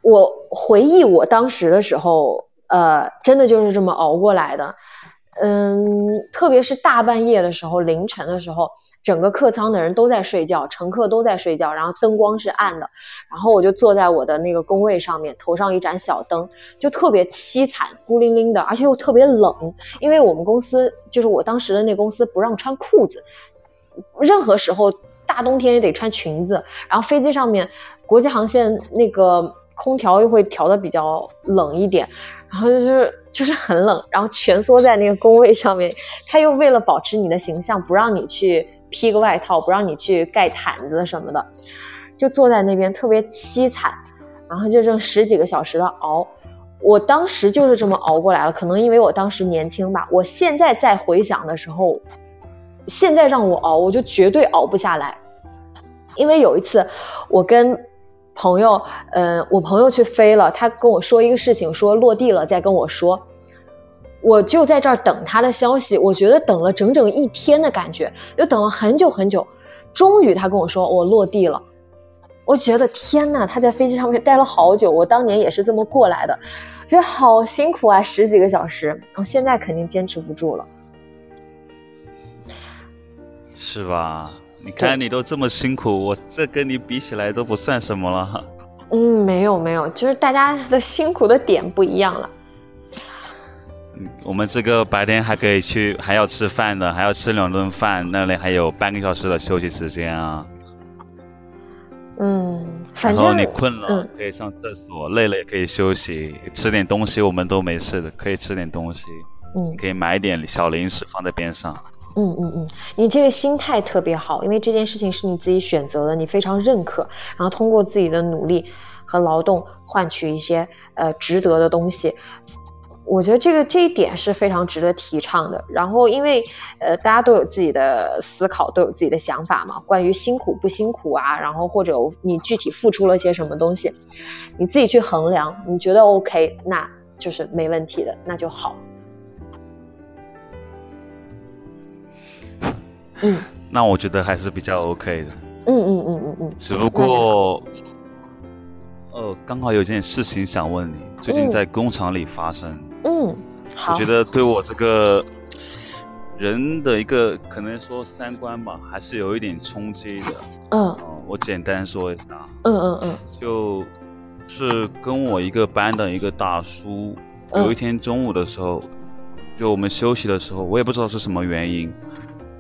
我回忆我当时的时候，呃，真的就是这么熬过来的。嗯，特别是大半夜的时候，凌晨的时候。整个客舱的人都在睡觉，乘客都在睡觉，然后灯光是暗的，然后我就坐在我的那个工位上面，头上一盏小灯，就特别凄惨，孤零零的，而且又特别冷，因为我们公司就是我当时的那公司不让穿裤子，任何时候大冬天也得穿裙子，然后飞机上面国际航线那个空调又会调的比较冷一点，然后就是就是很冷，然后蜷缩在那个工位上面，他又为了保持你的形象，不让你去。披个外套，不让你去盖毯子什么的，就坐在那边特别凄惨，然后就这十几个小时的熬，我当时就是这么熬过来了。可能因为我当时年轻吧，我现在再回想的时候，现在让我熬，我就绝对熬不下来。因为有一次我跟朋友，嗯，我朋友去飞了，他跟我说一个事情，说落地了再跟我说。我就在这儿等他的消息，我觉得等了整整一天的感觉，又等了很久很久，终于他跟我说我落地了。我觉得天呐，他在飞机上面待了好久，我当年也是这么过来的，觉得好辛苦啊，十几个小时，我现在肯定坚持不住了。是吧？你看你都这么辛苦，我这跟你比起来都不算什么了。嗯，没有没有，就是大家的辛苦的点不一样了。我们这个白天还可以去，还要吃饭的，还要吃两顿饭，那里还有半个小时的休息时间啊。嗯，然后你困了可以上厕所，累了也可以休息，吃点东西我们都没事的，可以吃点东西。嗯，可以买点小零食放在边上。嗯嗯嗯，你这个心态特别好，因为这件事情是你自己选择的，你非常认可，然后通过自己的努力和劳动换取一些呃值得的东西。我觉得这个这一点是非常值得提倡的。然后，因为呃，大家都有自己的思考，都有自己的想法嘛。关于辛苦不辛苦啊，然后或者你具体付出了些什么东西，你自己去衡量。你觉得 OK，那就是没问题的，那就好。嗯，那我觉得还是比较 OK 的。嗯嗯嗯嗯嗯。只不过。呃，刚好有件事情想问你，最近在工厂里发生。嗯，好。我觉得对我这个人的一个可能说三观吧，还是有一点冲击的。嗯。我简单说一下。嗯嗯嗯。就是跟我一个班的一个大叔，有一天中午的时候，就我们休息的时候，我也不知道是什么原因，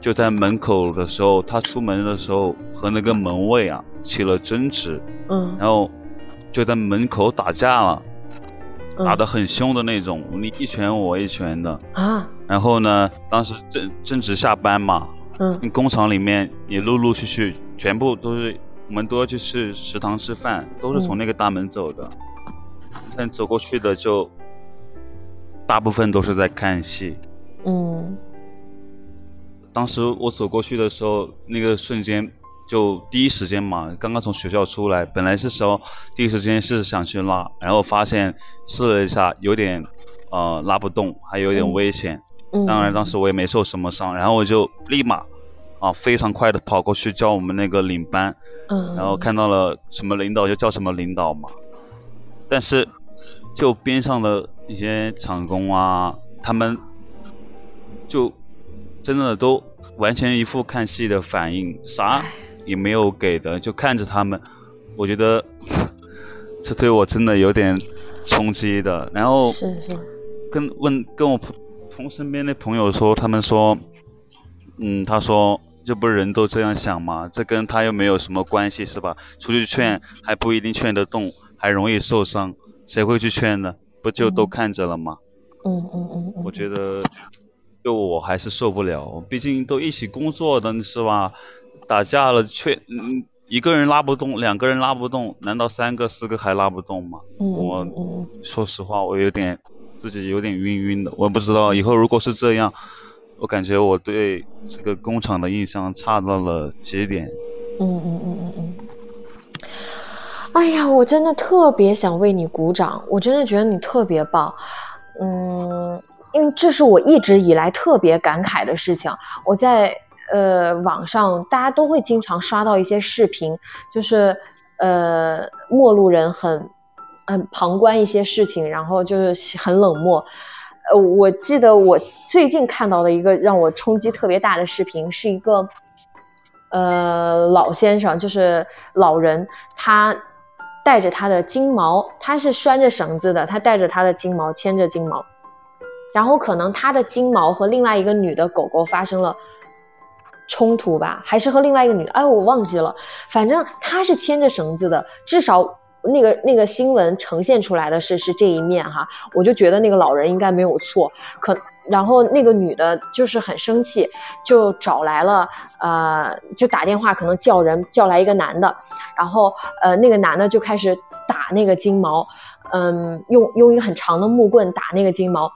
就在门口的时候，他出门的时候和那个门卫啊起了争执。嗯。然后。就在门口打架了，打得很凶的那种，你一拳我一拳的啊。然后呢，当时正正值下班嘛，嗯，工厂里面也陆陆续续全部都是，我们都要去吃食堂吃饭，都是从那个大门走的。但走过去的就大部分都是在看戏。嗯。当时我走过去的时候，那个瞬间就第一时间嘛，刚刚从学校出来，本来是时候第一时间是想去拉，然后发现试了一下，有点呃拉不动，还有点危险。嗯。当然当时我也没受什么伤，然后我就立马啊非常快的跑过去叫我们那个领班。嗯。然后看到了什么领导就叫什么领导嘛。但是就边上的一些厂工啊，他们就。真的都完全一副看戏的反应，啥也没有给的，就看着他们，我觉得这对我真的有点冲击的。然后跟问跟我从身边的朋友说，他们说，嗯，他说这不是人都这样想吗？这跟他又没有什么关系是吧？出去劝还不一定劝得动，还容易受伤，谁会去劝呢？不就都看着了吗？嗯嗯嗯，我觉得。就我还是受不了，毕竟都一起工作的是吧？打架了却嗯一个人拉不动，两个人拉不动，难道三个四个还拉不动吗？嗯我说实话，我有点自己有点晕晕的，我不知道以后如果是这样，我感觉我对这个工厂的印象差到了极点。嗯嗯嗯嗯嗯。哎呀，我真的特别想为你鼓掌，我真的觉得你特别棒，嗯。因为这是我一直以来特别感慨的事情。我在呃网上，大家都会经常刷到一些视频，就是呃陌路人很很旁观一些事情，然后就是很冷漠。呃，我记得我最近看到的一个让我冲击特别大的视频，是一个呃老先生，就是老人，他带着他的金毛，他是拴着绳子的，他带着他的金毛，牵着金毛。然后可能他的金毛和另外一个女的狗狗发生了冲突吧，还是和另外一个女，哎，我忘记了。反正他是牵着绳子的，至少那个那个新闻呈现出来的是是这一面哈。我就觉得那个老人应该没有错。可然后那个女的就是很生气，就找来了呃，就打电话可能叫人叫来一个男的，然后呃那个男的就开始打那个金毛，嗯，用用一个很长的木棍打那个金毛。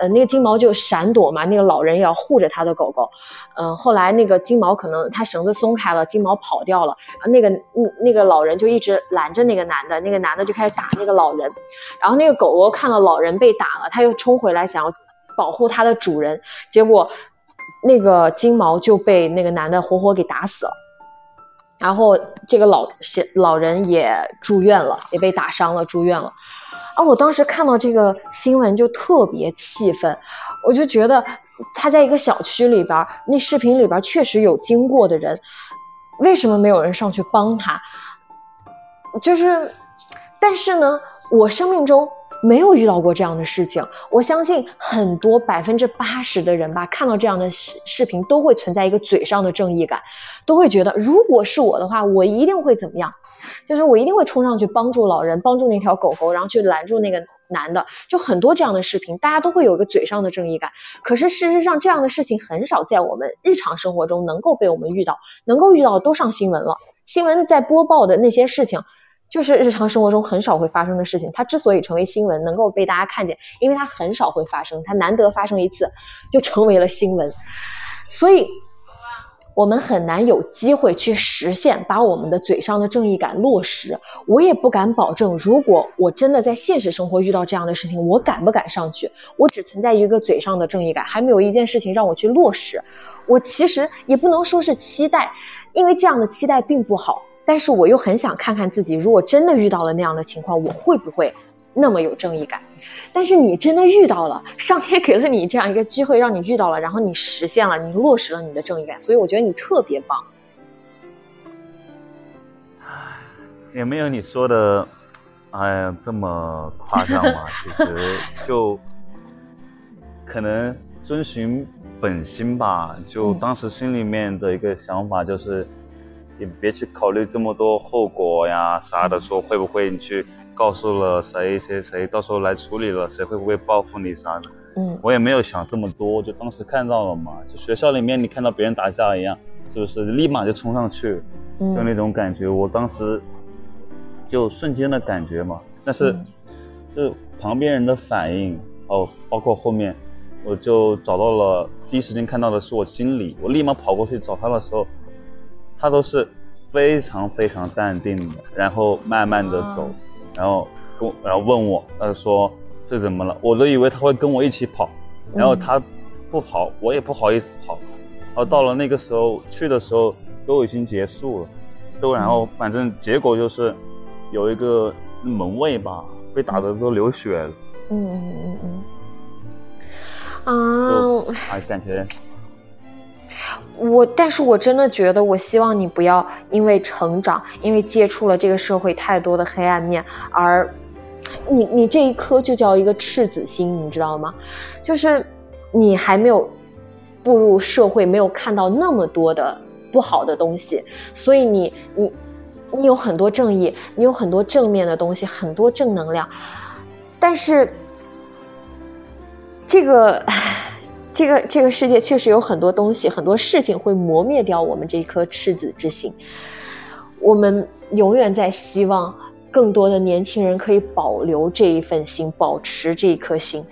呃，那个金毛就闪躲嘛，那个老人也要护着他的狗狗。嗯，后来那个金毛可能他绳子松开了，金毛跑掉了。那个嗯，那个老人就一直拦着那个男的，那个男的就开始打那个老人。然后那个狗狗看到老人被打了，他又冲回来想要保护它的主人，结果那个金毛就被那个男的活活给打死了。然后这个老老人也住院了，也被打伤了，住院了。啊！我当时看到这个新闻就特别气愤，我就觉得他在一个小区里边，那视频里边确实有经过的人，为什么没有人上去帮他？就是，但是呢，我生命中。没有遇到过这样的事情，我相信很多百分之八十的人吧，看到这样的视视频都会存在一个嘴上的正义感，都会觉得如果是我的话，我一定会怎么样，就是我一定会冲上去帮助老人，帮助那条狗狗，然后去拦住那个男的。就很多这样的视频，大家都会有一个嘴上的正义感，可是事实上这样的事情很少在我们日常生活中能够被我们遇到，能够遇到都上新闻了，新闻在播报的那些事情。就是日常生活中很少会发生的事情，它之所以成为新闻，能够被大家看见，因为它很少会发生，它难得发生一次，就成为了新闻。所以，我们很难有机会去实现把我们的嘴上的正义感落实。我也不敢保证，如果我真的在现实生活遇到这样的事情，我敢不敢上去？我只存在一个嘴上的正义感，还没有一件事情让我去落实。我其实也不能说是期待，因为这样的期待并不好。但是我又很想看看自己，如果真的遇到了那样的情况，我会不会那么有正义感？但是你真的遇到了，上天给了你这样一个机会，让你遇到了，然后你实现了，你落实了你的正义感，所以我觉得你特别棒。也没有你说的，哎呀这么夸张嘛。其实 就可能遵循本心吧，就当时心里面的一个想法就是。你别去考虑这么多后果呀啥的，说会不会你去告诉了谁谁谁，到时候来处理了，谁会不会报复你啥的？嗯，我也没有想这么多，就当时看到了嘛，就学校里面你看到别人打架一样，是不是立马就冲上去，就那种感觉，我当时就瞬间的感觉嘛。但是，就旁边人的反应，哦，包括后面我就找到了，第一时间看到的是我经理，我立马跑过去找他的时候，他都是非常非常淡定的，然后慢慢的走，然后跟然后问我，他说这怎么了？我都以为他会跟我一起跑，然后他不跑，我也不好意思跑，然后到了那个时候去的时候都已经结束了，都然后反正结果就是有一个门卫吧。被打的都流血了。嗯嗯嗯嗯。啊。还感觉。我，但是我真的觉得，我希望你不要因为成长，因为接触了这个社会太多的黑暗面，而你你这一颗就叫一个赤子心，你知道吗？就是你还没有步入社会，没有看到那么多的不好的东西，所以你你。你有很多正义，你有很多正面的东西，很多正能量，但是这个这个这个世界确实有很多东西，很多事情会磨灭掉我们这颗赤子之心。我们永远在希望更多的年轻人可以保留这一份心，保持这一颗心。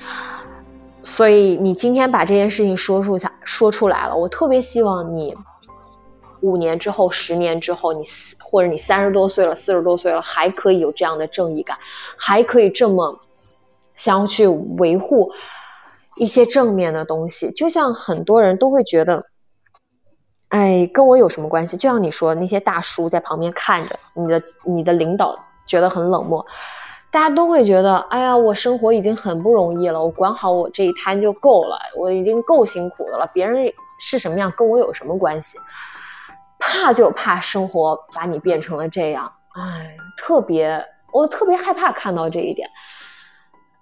所以你今天把这件事情说出下说出来了，我特别希望你五年之后、十年之后，你。或者你三十多岁了，四十多岁了，还可以有这样的正义感，还可以这么想要去维护一些正面的东西。就像很多人都会觉得，哎，跟我有什么关系？就像你说那些大叔在旁边看着你的，你的领导觉得很冷漠，大家都会觉得，哎呀，我生活已经很不容易了，我管好我这一摊就够了，我已经够辛苦的了，别人是什么样跟我有什么关系？怕就怕生活把你变成了这样，哎，特别我特别害怕看到这一点。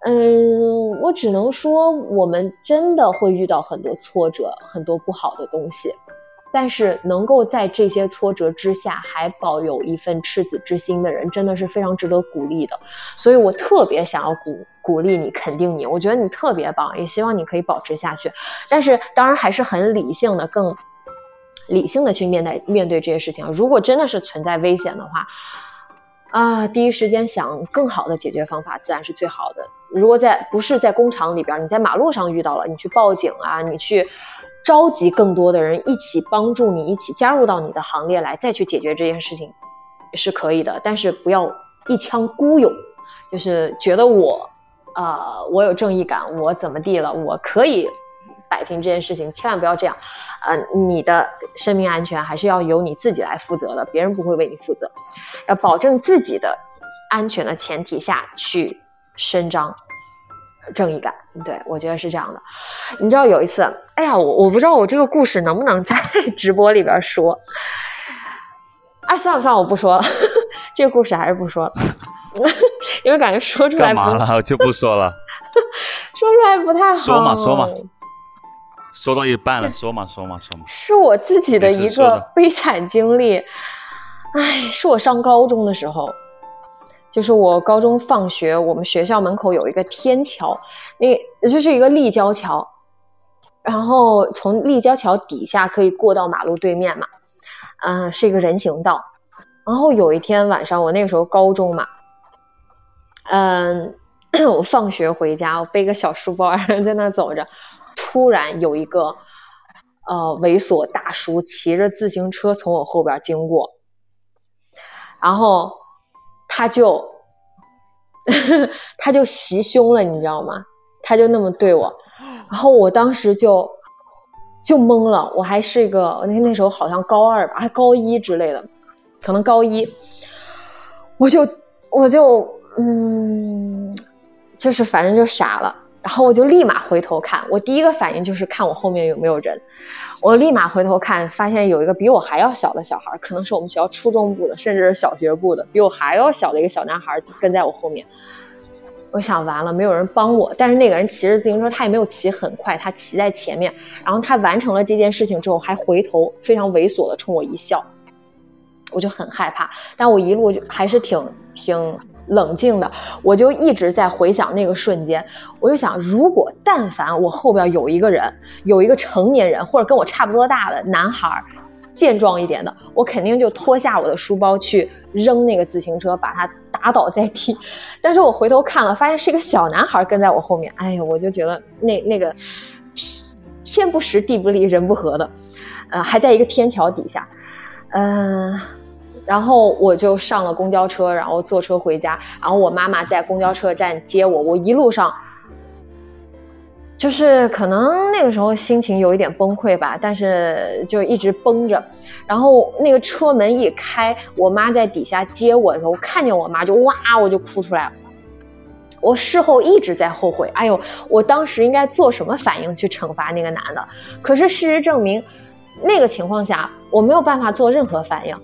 嗯，我只能说我们真的会遇到很多挫折，很多不好的东西，但是能够在这些挫折之下还保有一份赤子之心的人，真的是非常值得鼓励的。所以我特别想要鼓鼓励你，肯定你，我觉得你特别棒，也希望你可以保持下去。但是当然还是很理性的，更。理性的去面对面对这些事情，如果真的是存在危险的话，啊，第一时间想更好的解决方法，自然是最好的。如果在不是在工厂里边，你在马路上遇到了，你去报警啊，你去召集更多的人一起帮助你，一起加入到你的行列来，再去解决这件事情是可以的。但是不要一腔孤勇，就是觉得我啊，我有正义感，我怎么地了，我可以摆平这件事情，千万不要这样。呃，你的生命安全还是要由你自己来负责的，别人不会为你负责。要保证自己的安全的前提下去伸张正义感，对我觉得是这样的。你知道有一次，哎呀，我我不知道我这个故事能不能在 直播里边说。啊，算了算了，我不说了，这个故事还是不说了，因为感觉说出来干嘛了就不说了，说出来不太好。说嘛说嘛。说到一半了，说嘛说嘛说嘛，是我自己的一个悲惨经历。哎，是我上高中的时候，就是我高中放学，我们学校门口有一个天桥，那就是一个立交桥，然后从立交桥底下可以过到马路对面嘛，嗯，是一个人行道。然后有一天晚上，我那个时候高中嘛，嗯，我放学回家，我背个小书包，在那走着。突然有一个呃猥琐大叔骑着自行车从我后边经过，然后他就 他就袭胸了，你知道吗？他就那么对我，然后我当时就就懵了，我还是一个那那时候好像高二吧，还高一之类的，可能高一，我就我就嗯，就是反正就傻了。然后我就立马回头看，我第一个反应就是看我后面有没有人。我立马回头看，发现有一个比我还要小的小孩，可能是我们学校初中部的，甚至是小学部的，比我还要小的一个小男孩跟在我后面。我想完了，没有人帮我。但是那个人骑着自行车，他也没有骑很快，他骑在前面。然后他完成了这件事情之后，还回头非常猥琐的冲我一笑，我就很害怕。但我一路就还是挺挺。冷静的，我就一直在回想那个瞬间。我就想，如果但凡我后边有一个人，有一个成年人，或者跟我差不多大的男孩，健壮一点的，我肯定就脱下我的书包去扔那个自行车，把他打倒在地。但是我回头看了，发现是一个小男孩跟在我后面，哎呀，我就觉得那那个天不时地不利人不和的，呃，还在一个天桥底下，嗯。然后我就上了公交车，然后坐车回家。然后我妈妈在公交车站接我，我一路上就是可能那个时候心情有一点崩溃吧，但是就一直绷着。然后那个车门一开，我妈在底下接我的时候，我看见我妈就哇，我就哭出来了。我事后一直在后悔，哎呦，我当时应该做什么反应去惩罚那个男的？可是事实证明，那个情况下我没有办法做任何反应。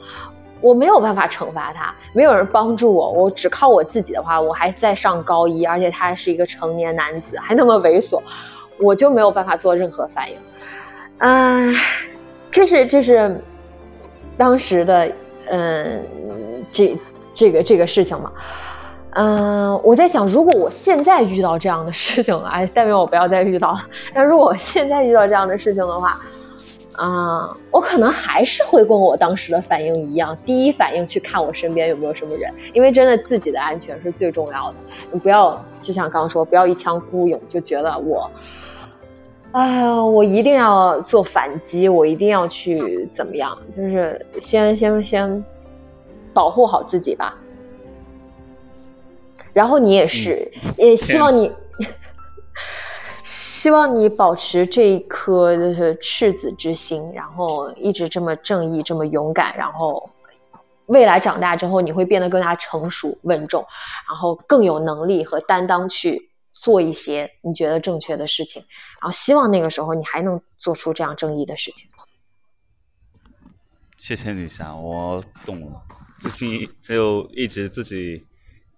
我没有办法惩罚他，没有人帮助我，我只靠我自己的话，我还在上高一，而且他还是一个成年男子，还那么猥琐，我就没有办法做任何反应。嗯，这是这是当时的嗯这这个这个事情嘛。嗯，我在想，如果我现在遇到这样的事情，哎，下面我不要再遇到了。但如果我现在遇到这样的事情的话。啊，我可能还是会跟我当时的反应一样，第一反应去看我身边有没有什么人，因为真的自己的安全是最重要的。你不要就像刚刚说，不要一腔孤勇就觉得我，哎呀，我一定要做反击，我一定要去怎么样？就是先先先保护好自己吧。然后你也是，也希望你。希望你保持这一颗就是赤子之心，然后一直这么正义、这么勇敢，然后未来长大之后你会变得更加成熟、稳重，然后更有能力和担当去做一些你觉得正确的事情。然后希望那个时候你还能做出这样正义的事情。谢谢女侠，我懂了，最近就一直自己。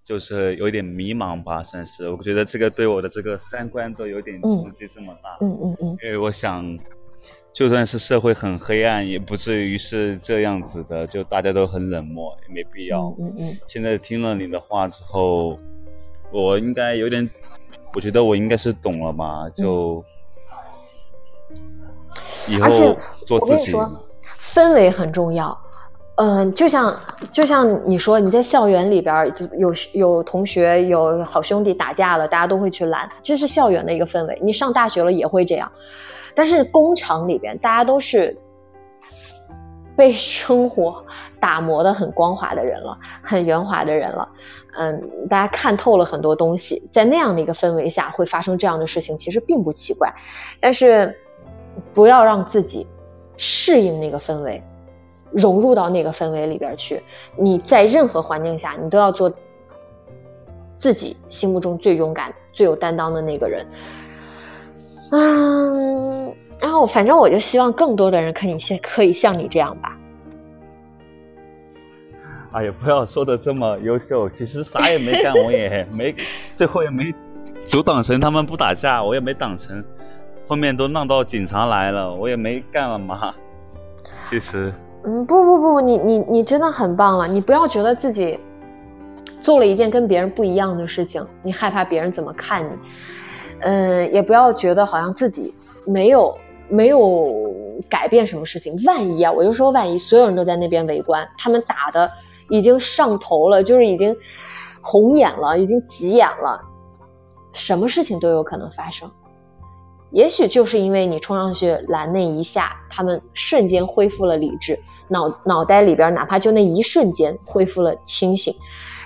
就是有点迷茫吧，算是。我觉得这个对我的这个三观都有点冲击这么大。嗯嗯嗯。因为我想，就算是社会很黑暗，也不至于是这样子的，就大家都很冷漠，也没必要。嗯嗯。现在听了你的话之后，我应该有点，我觉得我应该是懂了吧，就以后做自己。氛围很重要。嗯，就像就像你说，你在校园里边就有有同学有好兄弟打架了，大家都会去拦，这是校园的一个氛围。你上大学了也会这样，但是工厂里边大家都是被 生活打磨的很光滑的人了，很圆滑的人了。嗯，大家看透了很多东西，在那样的一个氛围下会发生这样的事情，其实并不奇怪。但是不要让自己适应那个氛围。融入到那个氛围里边去，你在任何环境下，你都要做自己心目中最勇敢、最有担当的那个人。嗯，然后反正我就希望更多的人可以像可以像你这样吧。哎呀，不要说的这么优秀，其实啥也没干，我也 没最后也没阻挡成他们不打架，我也没挡成，后面都闹到警察来了，我也没干了嘛。其实。嗯，不不不，你你你真的很棒了，你不要觉得自己做了一件跟别人不一样的事情，你害怕别人怎么看你，嗯，也不要觉得好像自己没有没有改变什么事情，万一啊，我就说万一，所有人都在那边围观，他们打的已经上头了，就是已经红眼了，已经急眼了，什么事情都有可能发生。也许就是因为你冲上去拦那一下，他们瞬间恢复了理智。脑脑袋里边哪怕就那一瞬间恢复了清醒，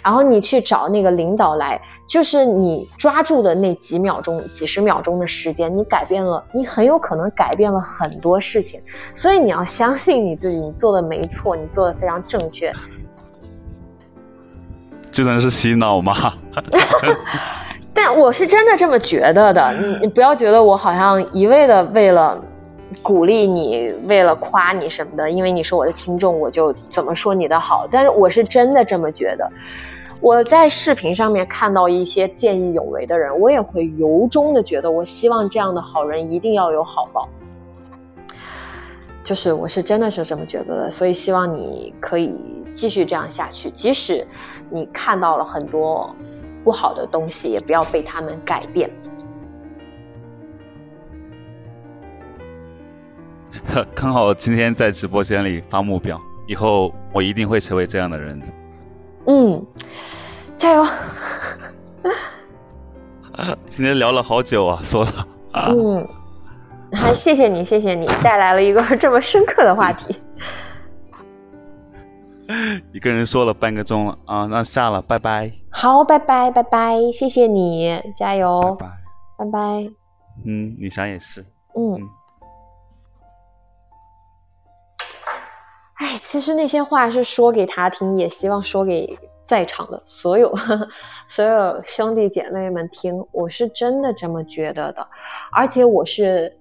然后你去找那个领导来，就是你抓住的那几秒钟、几十秒钟的时间，你改变了，你很有可能改变了很多事情。所以你要相信你自己，你做的没错，你做的非常正确。这算是洗脑吗？但我是真的这么觉得的，你你不要觉得我好像一味的为了。鼓励你，为了夸你什么的，因为你是我的听众，我就怎么说你的好。但是我是真的这么觉得。我在视频上面看到一些见义勇为的人，我也会由衷的觉得，我希望这样的好人一定要有好报。就是我是真的是这么觉得的，所以希望你可以继续这样下去，即使你看到了很多不好的东西，也不要被他们改变。刚好今天在直播间里发目标，以后我一定会成为这样的人。嗯，加油！今天聊了好久啊，说了。嗯，还谢谢你，谢谢你带来了一个这么深刻的话题。一个人说了半个钟了啊，那下了，拜拜。好，拜拜，拜拜，谢谢你，加油，拜拜，拜拜。嗯，女侠也是。嗯。哎，其实那些话是说给他听，也希望说给在场的所有 所有兄弟姐妹们听。我是真的这么觉得的，而且我是，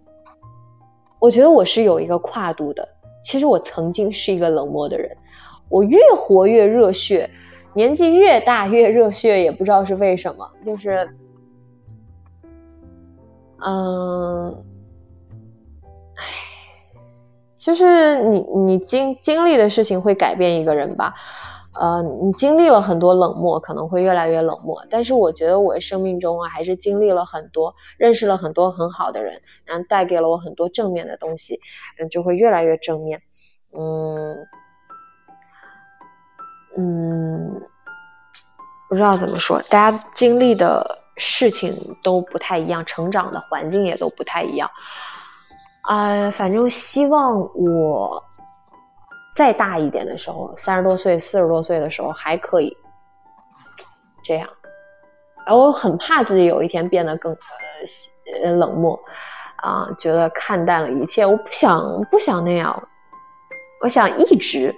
我觉得我是有一个跨度的。其实我曾经是一个冷漠的人。我越活越热血，年纪越大越热血，也不知道是为什么，就是，嗯，其实你你经经历的事情会改变一个人吧，呃，你经历了很多冷漠，可能会越来越冷漠，但是我觉得我生命中啊，还是经历了很多，认识了很多很好的人，然后带给了我很多正面的东西，嗯，就会越来越正面，嗯。嗯，不知道怎么说，大家经历的事情都不太一样，成长的环境也都不太一样。啊，反正希望我再大一点的时候，三十多岁、四十多岁的时候还可以这样。然后我很怕自己有一天变得更呃冷漠啊，觉得看淡了一切。我不想不想那样，我想一直。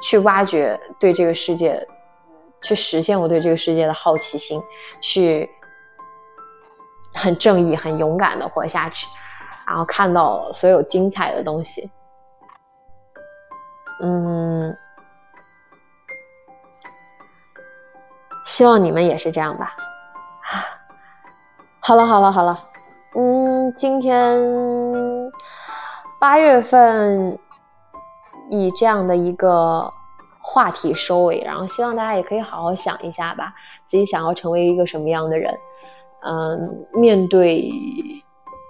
去挖掘对这个世界，去实现我对这个世界的好奇心，去很正义、很勇敢的活下去，然后看到所有精彩的东西。嗯，希望你们也是这样吧。好了，好了，好了。嗯，今天八月份。以这样的一个话题收尾，然后希望大家也可以好好想一下吧，自己想要成为一个什么样的人？嗯，面对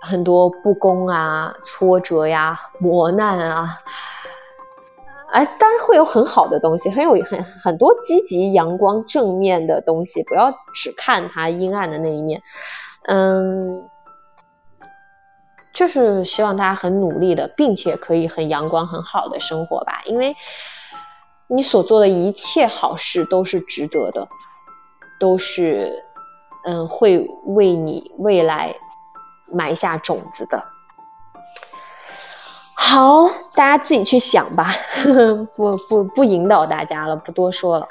很多不公啊、挫折呀、磨难啊，哎，当然会有很好的东西，很有很很多积极、阳光、正面的东西，不要只看它阴暗的那一面。嗯。就是希望大家很努力的，并且可以很阳光、很好的生活吧。因为你所做的一切好事都是值得的，都是嗯会为你未来埋下种子的。好，大家自己去想吧，不不不引导大家了，不多说了。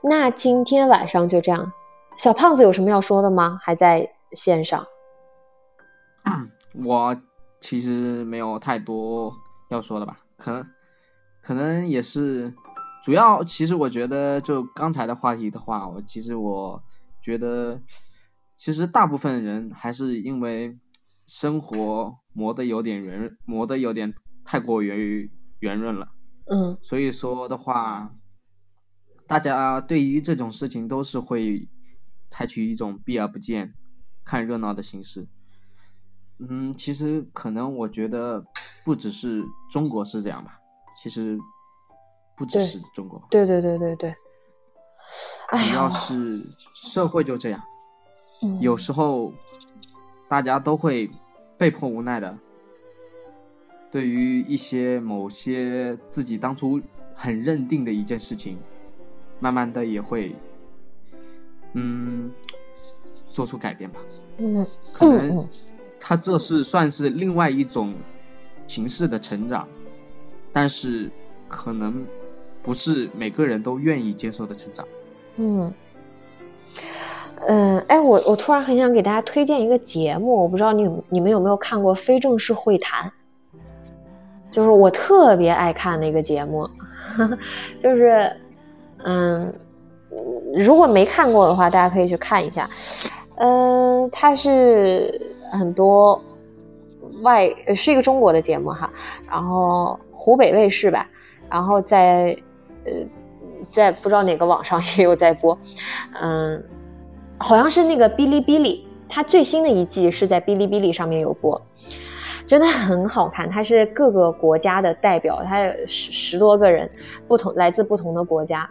那今天晚上就这样，小胖子有什么要说的吗？还在线上？我其实没有太多要说的吧，可能可能也是主要，其实我觉得就刚才的话题的话，我其实我觉得，其实大部分人还是因为生活磨得有点圆，磨得有点太过于圆润了，嗯，所以说的话，大家对于这种事情都是会采取一种避而不见、看热闹的形式。嗯，其实可能我觉得不只是中国是这样吧，其实不只是中国，对对对对对，主要是社会就这样，有时候大家都会被迫无奈的，对于一些某些自己当初很认定的一件事情，慢慢的也会嗯做出改变吧，嗯，可能。他这是算是另外一种形式的成长，但是可能不是每个人都愿意接受的成长。嗯，嗯，哎，我我突然很想给大家推荐一个节目，我不知道你你们有没有看过《非正式会谈》，就是我特别爱看那个节目，就是嗯，如果没看过的话，大家可以去看一下。嗯，它是。很多外是一个中国的节目哈，然后湖北卫视吧，然后在呃在不知道哪个网上 也有在播，嗯，好像是那个哔哩哔哩，它最新的一季是在哔哩哔哩上面有播，真的很好看，它是各个国家的代表，它有十十多个人，不同来自不同的国家，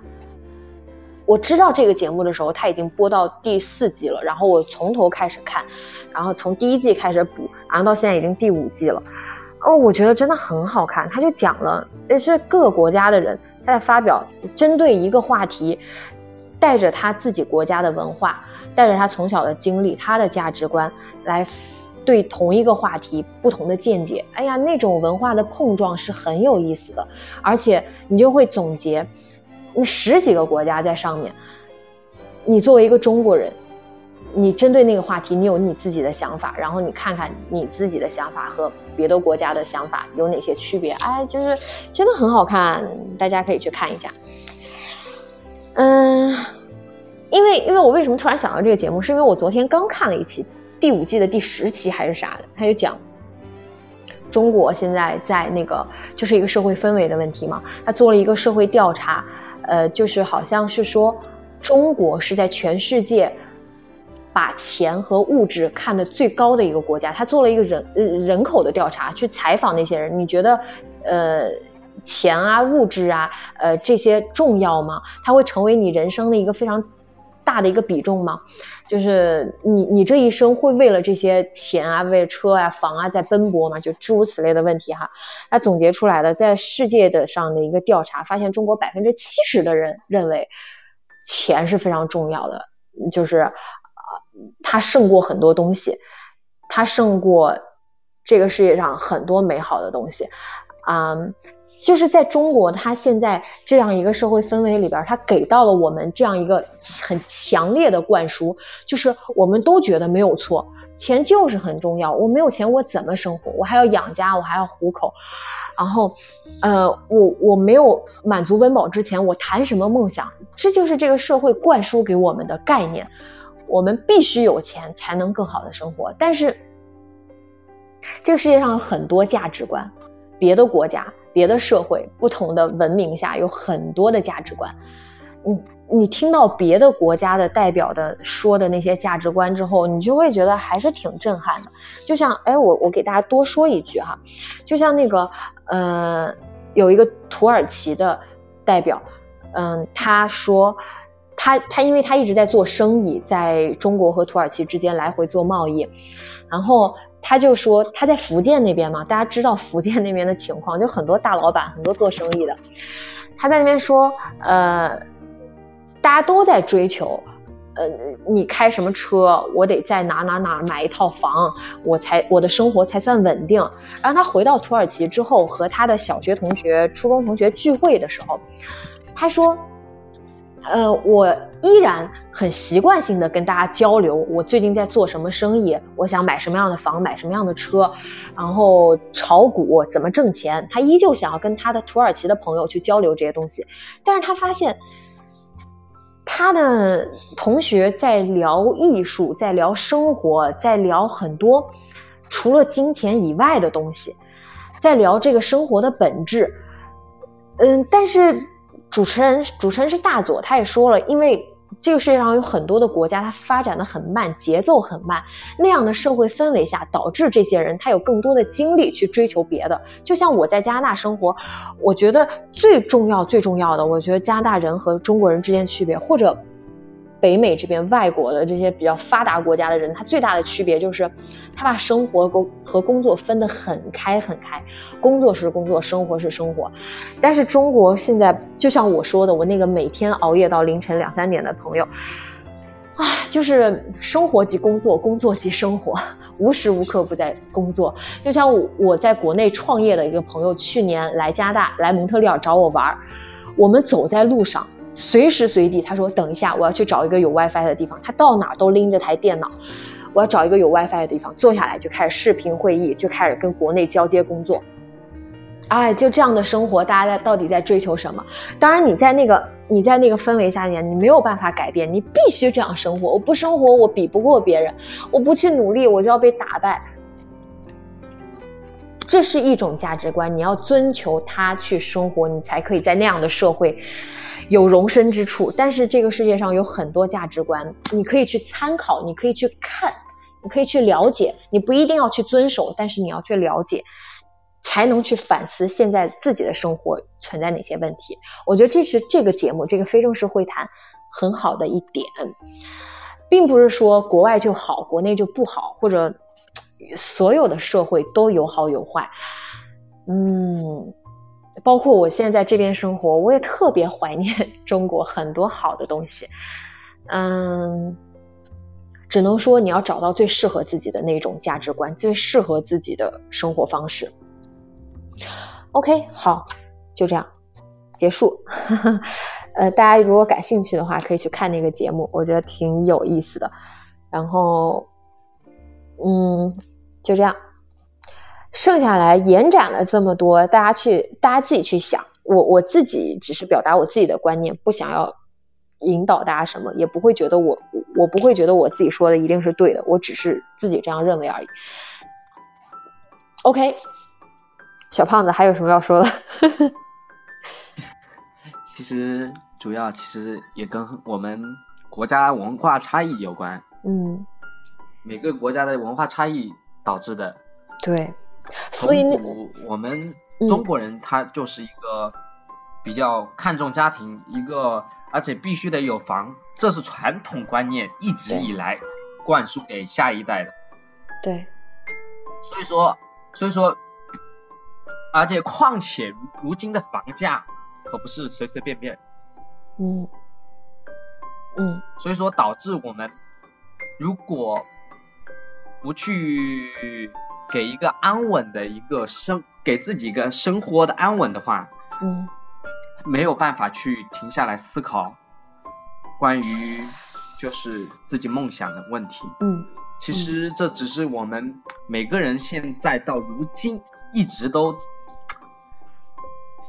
我知道这个节目的时候，他已经播到第四季了，然后我从头开始看，然后从第一季开始补，然后到现在已经第五季了。哦，我觉得真的很好看。他就讲了，也是各个国家的人他在发表针对一个话题，带着他自己国家的文化，带着他从小的经历，他的价值观来。对同一个话题不同的见解，哎呀，那种文化的碰撞是很有意思的，而且你就会总结，你十几个国家在上面，你作为一个中国人，你针对那个话题，你有你自己的想法，然后你看看你自己的想法和别的国家的想法有哪些区别，哎，就是真的很好看，大家可以去看一下。嗯，因为因为我为什么突然想到这个节目，是因为我昨天刚看了一期。第五季的第十期还是啥的，他就讲中国现在在那个就是一个社会氛围的问题嘛。他做了一个社会调查，呃，就是好像是说中国是在全世界把钱和物质看得最高的一个国家。他做了一个人人口的调查，去采访那些人，你觉得呃钱啊物质啊呃这些重要吗？它会成为你人生的一个非常大的一个比重吗？就是你，你这一生会为了这些钱啊，为了车啊、房啊在奔波吗？就诸如此类的问题哈。他总结出来的，在世界的上的一个调查，发现中国百分之七十的人认为钱是非常重要的，就是啊，它胜过很多东西，它胜过这个世界上很多美好的东西啊。就是在中国，它现在这样一个社会氛围里边，它给到了我们这样一个很强烈的灌输，就是我们都觉得没有错，钱就是很重要。我没有钱，我怎么生活？我还要养家，我还要糊口。然后，呃，我我没有满足温饱之前，我谈什么梦想？这就是这个社会灌输给我们的概念。我们必须有钱才能更好的生活。但是，这个世界上有很多价值观，别的国家。别的社会不同的文明下有很多的价值观，你你听到别的国家的代表的说的那些价值观之后，你就会觉得还是挺震撼的。就像哎，我我给大家多说一句哈，就像那个呃，有一个土耳其的代表，嗯，他说他他因为他一直在做生意，在中国和土耳其之间来回做贸易，然后。他就说他在福建那边嘛，大家知道福建那边的情况，就很多大老板，很多做生意的，他在那边说，呃，大家都在追求，呃，你开什么车，我得在哪哪哪买一套房，我才我的生活才算稳定。然后他回到土耳其之后，和他的小学同学、初中同学聚会的时候，他说。呃，我依然很习惯性的跟大家交流，我最近在做什么生意，我想买什么样的房，买什么样的车，然后炒股怎么挣钱，他依旧想要跟他的土耳其的朋友去交流这些东西，但是他发现他的同学在聊艺术，在聊生活，在聊很多除了金钱以外的东西，在聊这个生活的本质，嗯，但是。主持人，主持人是大佐，他也说了，因为这个世界上有很多的国家，它发展的很慢，节奏很慢，那样的社会氛围下，导致这些人他有更多的精力去追求别的。就像我在加拿大生活，我觉得最重要、最重要的，我觉得加拿大人和中国人之间区别，或者。北美这边外国的这些比较发达国家的人，他最大的区别就是，他把生活工和工作分得很开很开，工作是工作，生活是生活。但是中国现在就像我说的，我那个每天熬夜到凌晨两三点的朋友，啊，就是生活即工作，工作即生活，无时无刻不在工作。就像我在国内创业的一个朋友，去年来加大来蒙特利尔找我玩，我们走在路上。随时随地，他说等一下，我要去找一个有 WiFi 的地方。他到哪都拎着台电脑，我要找一个有 WiFi 的地方，坐下来就开始视频会议，就开始跟国内交接工作。哎，就这样的生活，大家在到底在追求什么？当然，你在那个你在那个氛围下面，你没有办法改变，你必须这样生活。我不生活，我比不过别人；我不去努力，我就要被打败。这是一种价值观，你要遵求他去生活，你才可以在那样的社会。有容身之处，但是这个世界上有很多价值观，你可以去参考，你可以去看，你可以去了解，你不一定要去遵守，但是你要去了解，才能去反思现在自己的生活存在哪些问题。我觉得这是这个节目，这个非正式会谈很好的一点，并不是说国外就好，国内就不好，或者所有的社会都有好有坏。嗯，包括我现在在这边生活，我也特别怀念 中国很多好的东西。嗯，只能说你要找到最适合自己的那种价值观，最适合自己的生活方式。OK，好，就这样结束。呃，大家如果感兴趣的话，可以去看那个节目，我觉得挺有意思的。然后，嗯，就这样。剩下来延展了这么多，大家去，大家自己去想。我我自己只是表达我自己的观念，不想要引导大家什么，也不会觉得我我不会觉得我自己说的一定是对的，我只是自己这样认为而已。OK，小胖子还有什么要说的？其实主要其实也跟我们国家文化差异有关。嗯。每个国家的文化差异导致的。对。所以我们中国人他就是一个比较看重家庭，一个而且必须得有房，这是传统观念一直以来灌输给下一代的。对。所以说，所以说，而且况且如今的房价。可不是随随便便，嗯嗯，所以说导致我们如果不去给一个安稳的一个生，给自己一个生活的安稳的话，嗯，没有办法去停下来思考关于就是自己梦想的问题，嗯，其实这只是我们每个人现在到如今一直都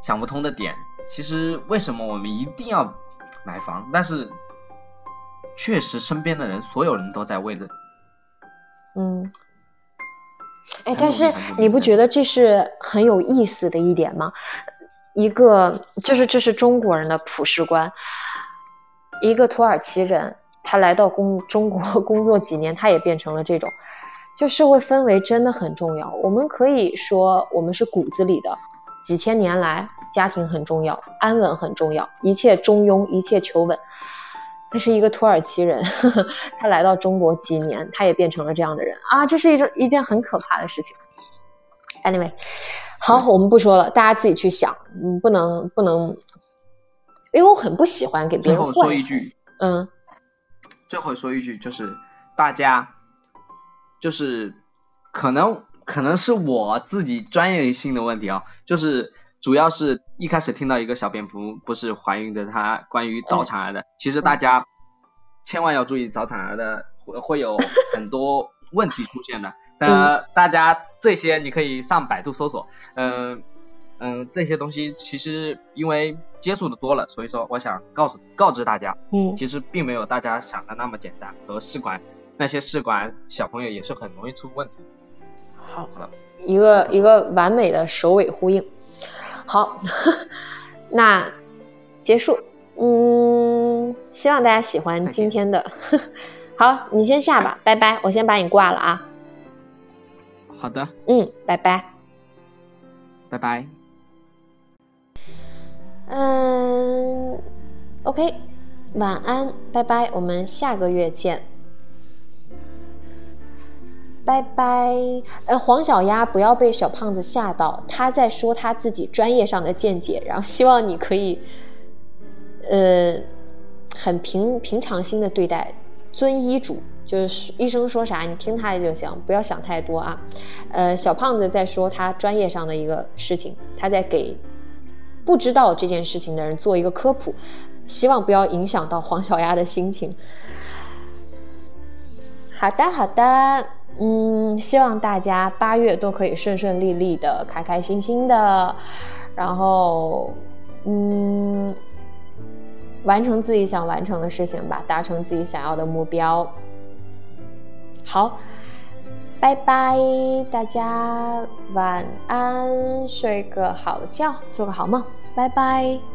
想不通的点。其实为什么我们一定要买房？但是确实身边的人，所有人都在为了。嗯。哎，但是你不觉得这是很有意思的一点吗？一个就是这是中国人的普世观。一个土耳其人，他来到工中国工作几年，他也变成了这种。就社会氛围真的很重要。我们可以说，我们是骨子里的。几千年来，家庭很重要，安稳很重要，一切中庸，一切求稳。他是一个土耳其人，呵呵他来到中国几年，他也变成了这样的人啊！这是一种一件很可怕的事情。Anyway，好，我们不说了，大家自己去想，嗯，不能不能，因为我很不喜欢给别人。最后说一句，嗯，最后说一句，就是大家，就是可能。可能是我自己专业性的问题啊，就是主要是一开始听到一个小蝙蝠不是怀孕的，它关于早产儿的，其实大家千万要注意早产儿的会会有很多问题出现的。呃，大家这些你可以上百度搜索，嗯嗯，这些东西其实因为接触的多了，所以说我想告诉告知大家，嗯，其实并没有大家想的那么简单，和试管那些试管小朋友也是很容易出问题。好，一个一个完美的首尾呼应。好，那结束。嗯，希望大家喜欢今天的。好，你先下吧，拜拜，我先把你挂了啊。好的。嗯，拜拜。拜拜。嗯，OK，晚安，拜拜，我们下个月见。拜拜，呃，黄小鸭不要被小胖子吓到，他在说他自己专业上的见解，然后希望你可以，呃，很平平常心的对待，遵医嘱，就是医生说啥你听他的就行，不要想太多啊。呃，小胖子在说他专业上的一个事情，他在给不知道这件事情的人做一个科普，希望不要影响到黄小鸭的心情。好的，好的。嗯，希望大家八月都可以顺顺利利的、开开心心的，然后，嗯，完成自己想完成的事情吧，达成自己想要的目标。好，拜拜，大家晚安，睡个好觉，做个好梦，拜拜。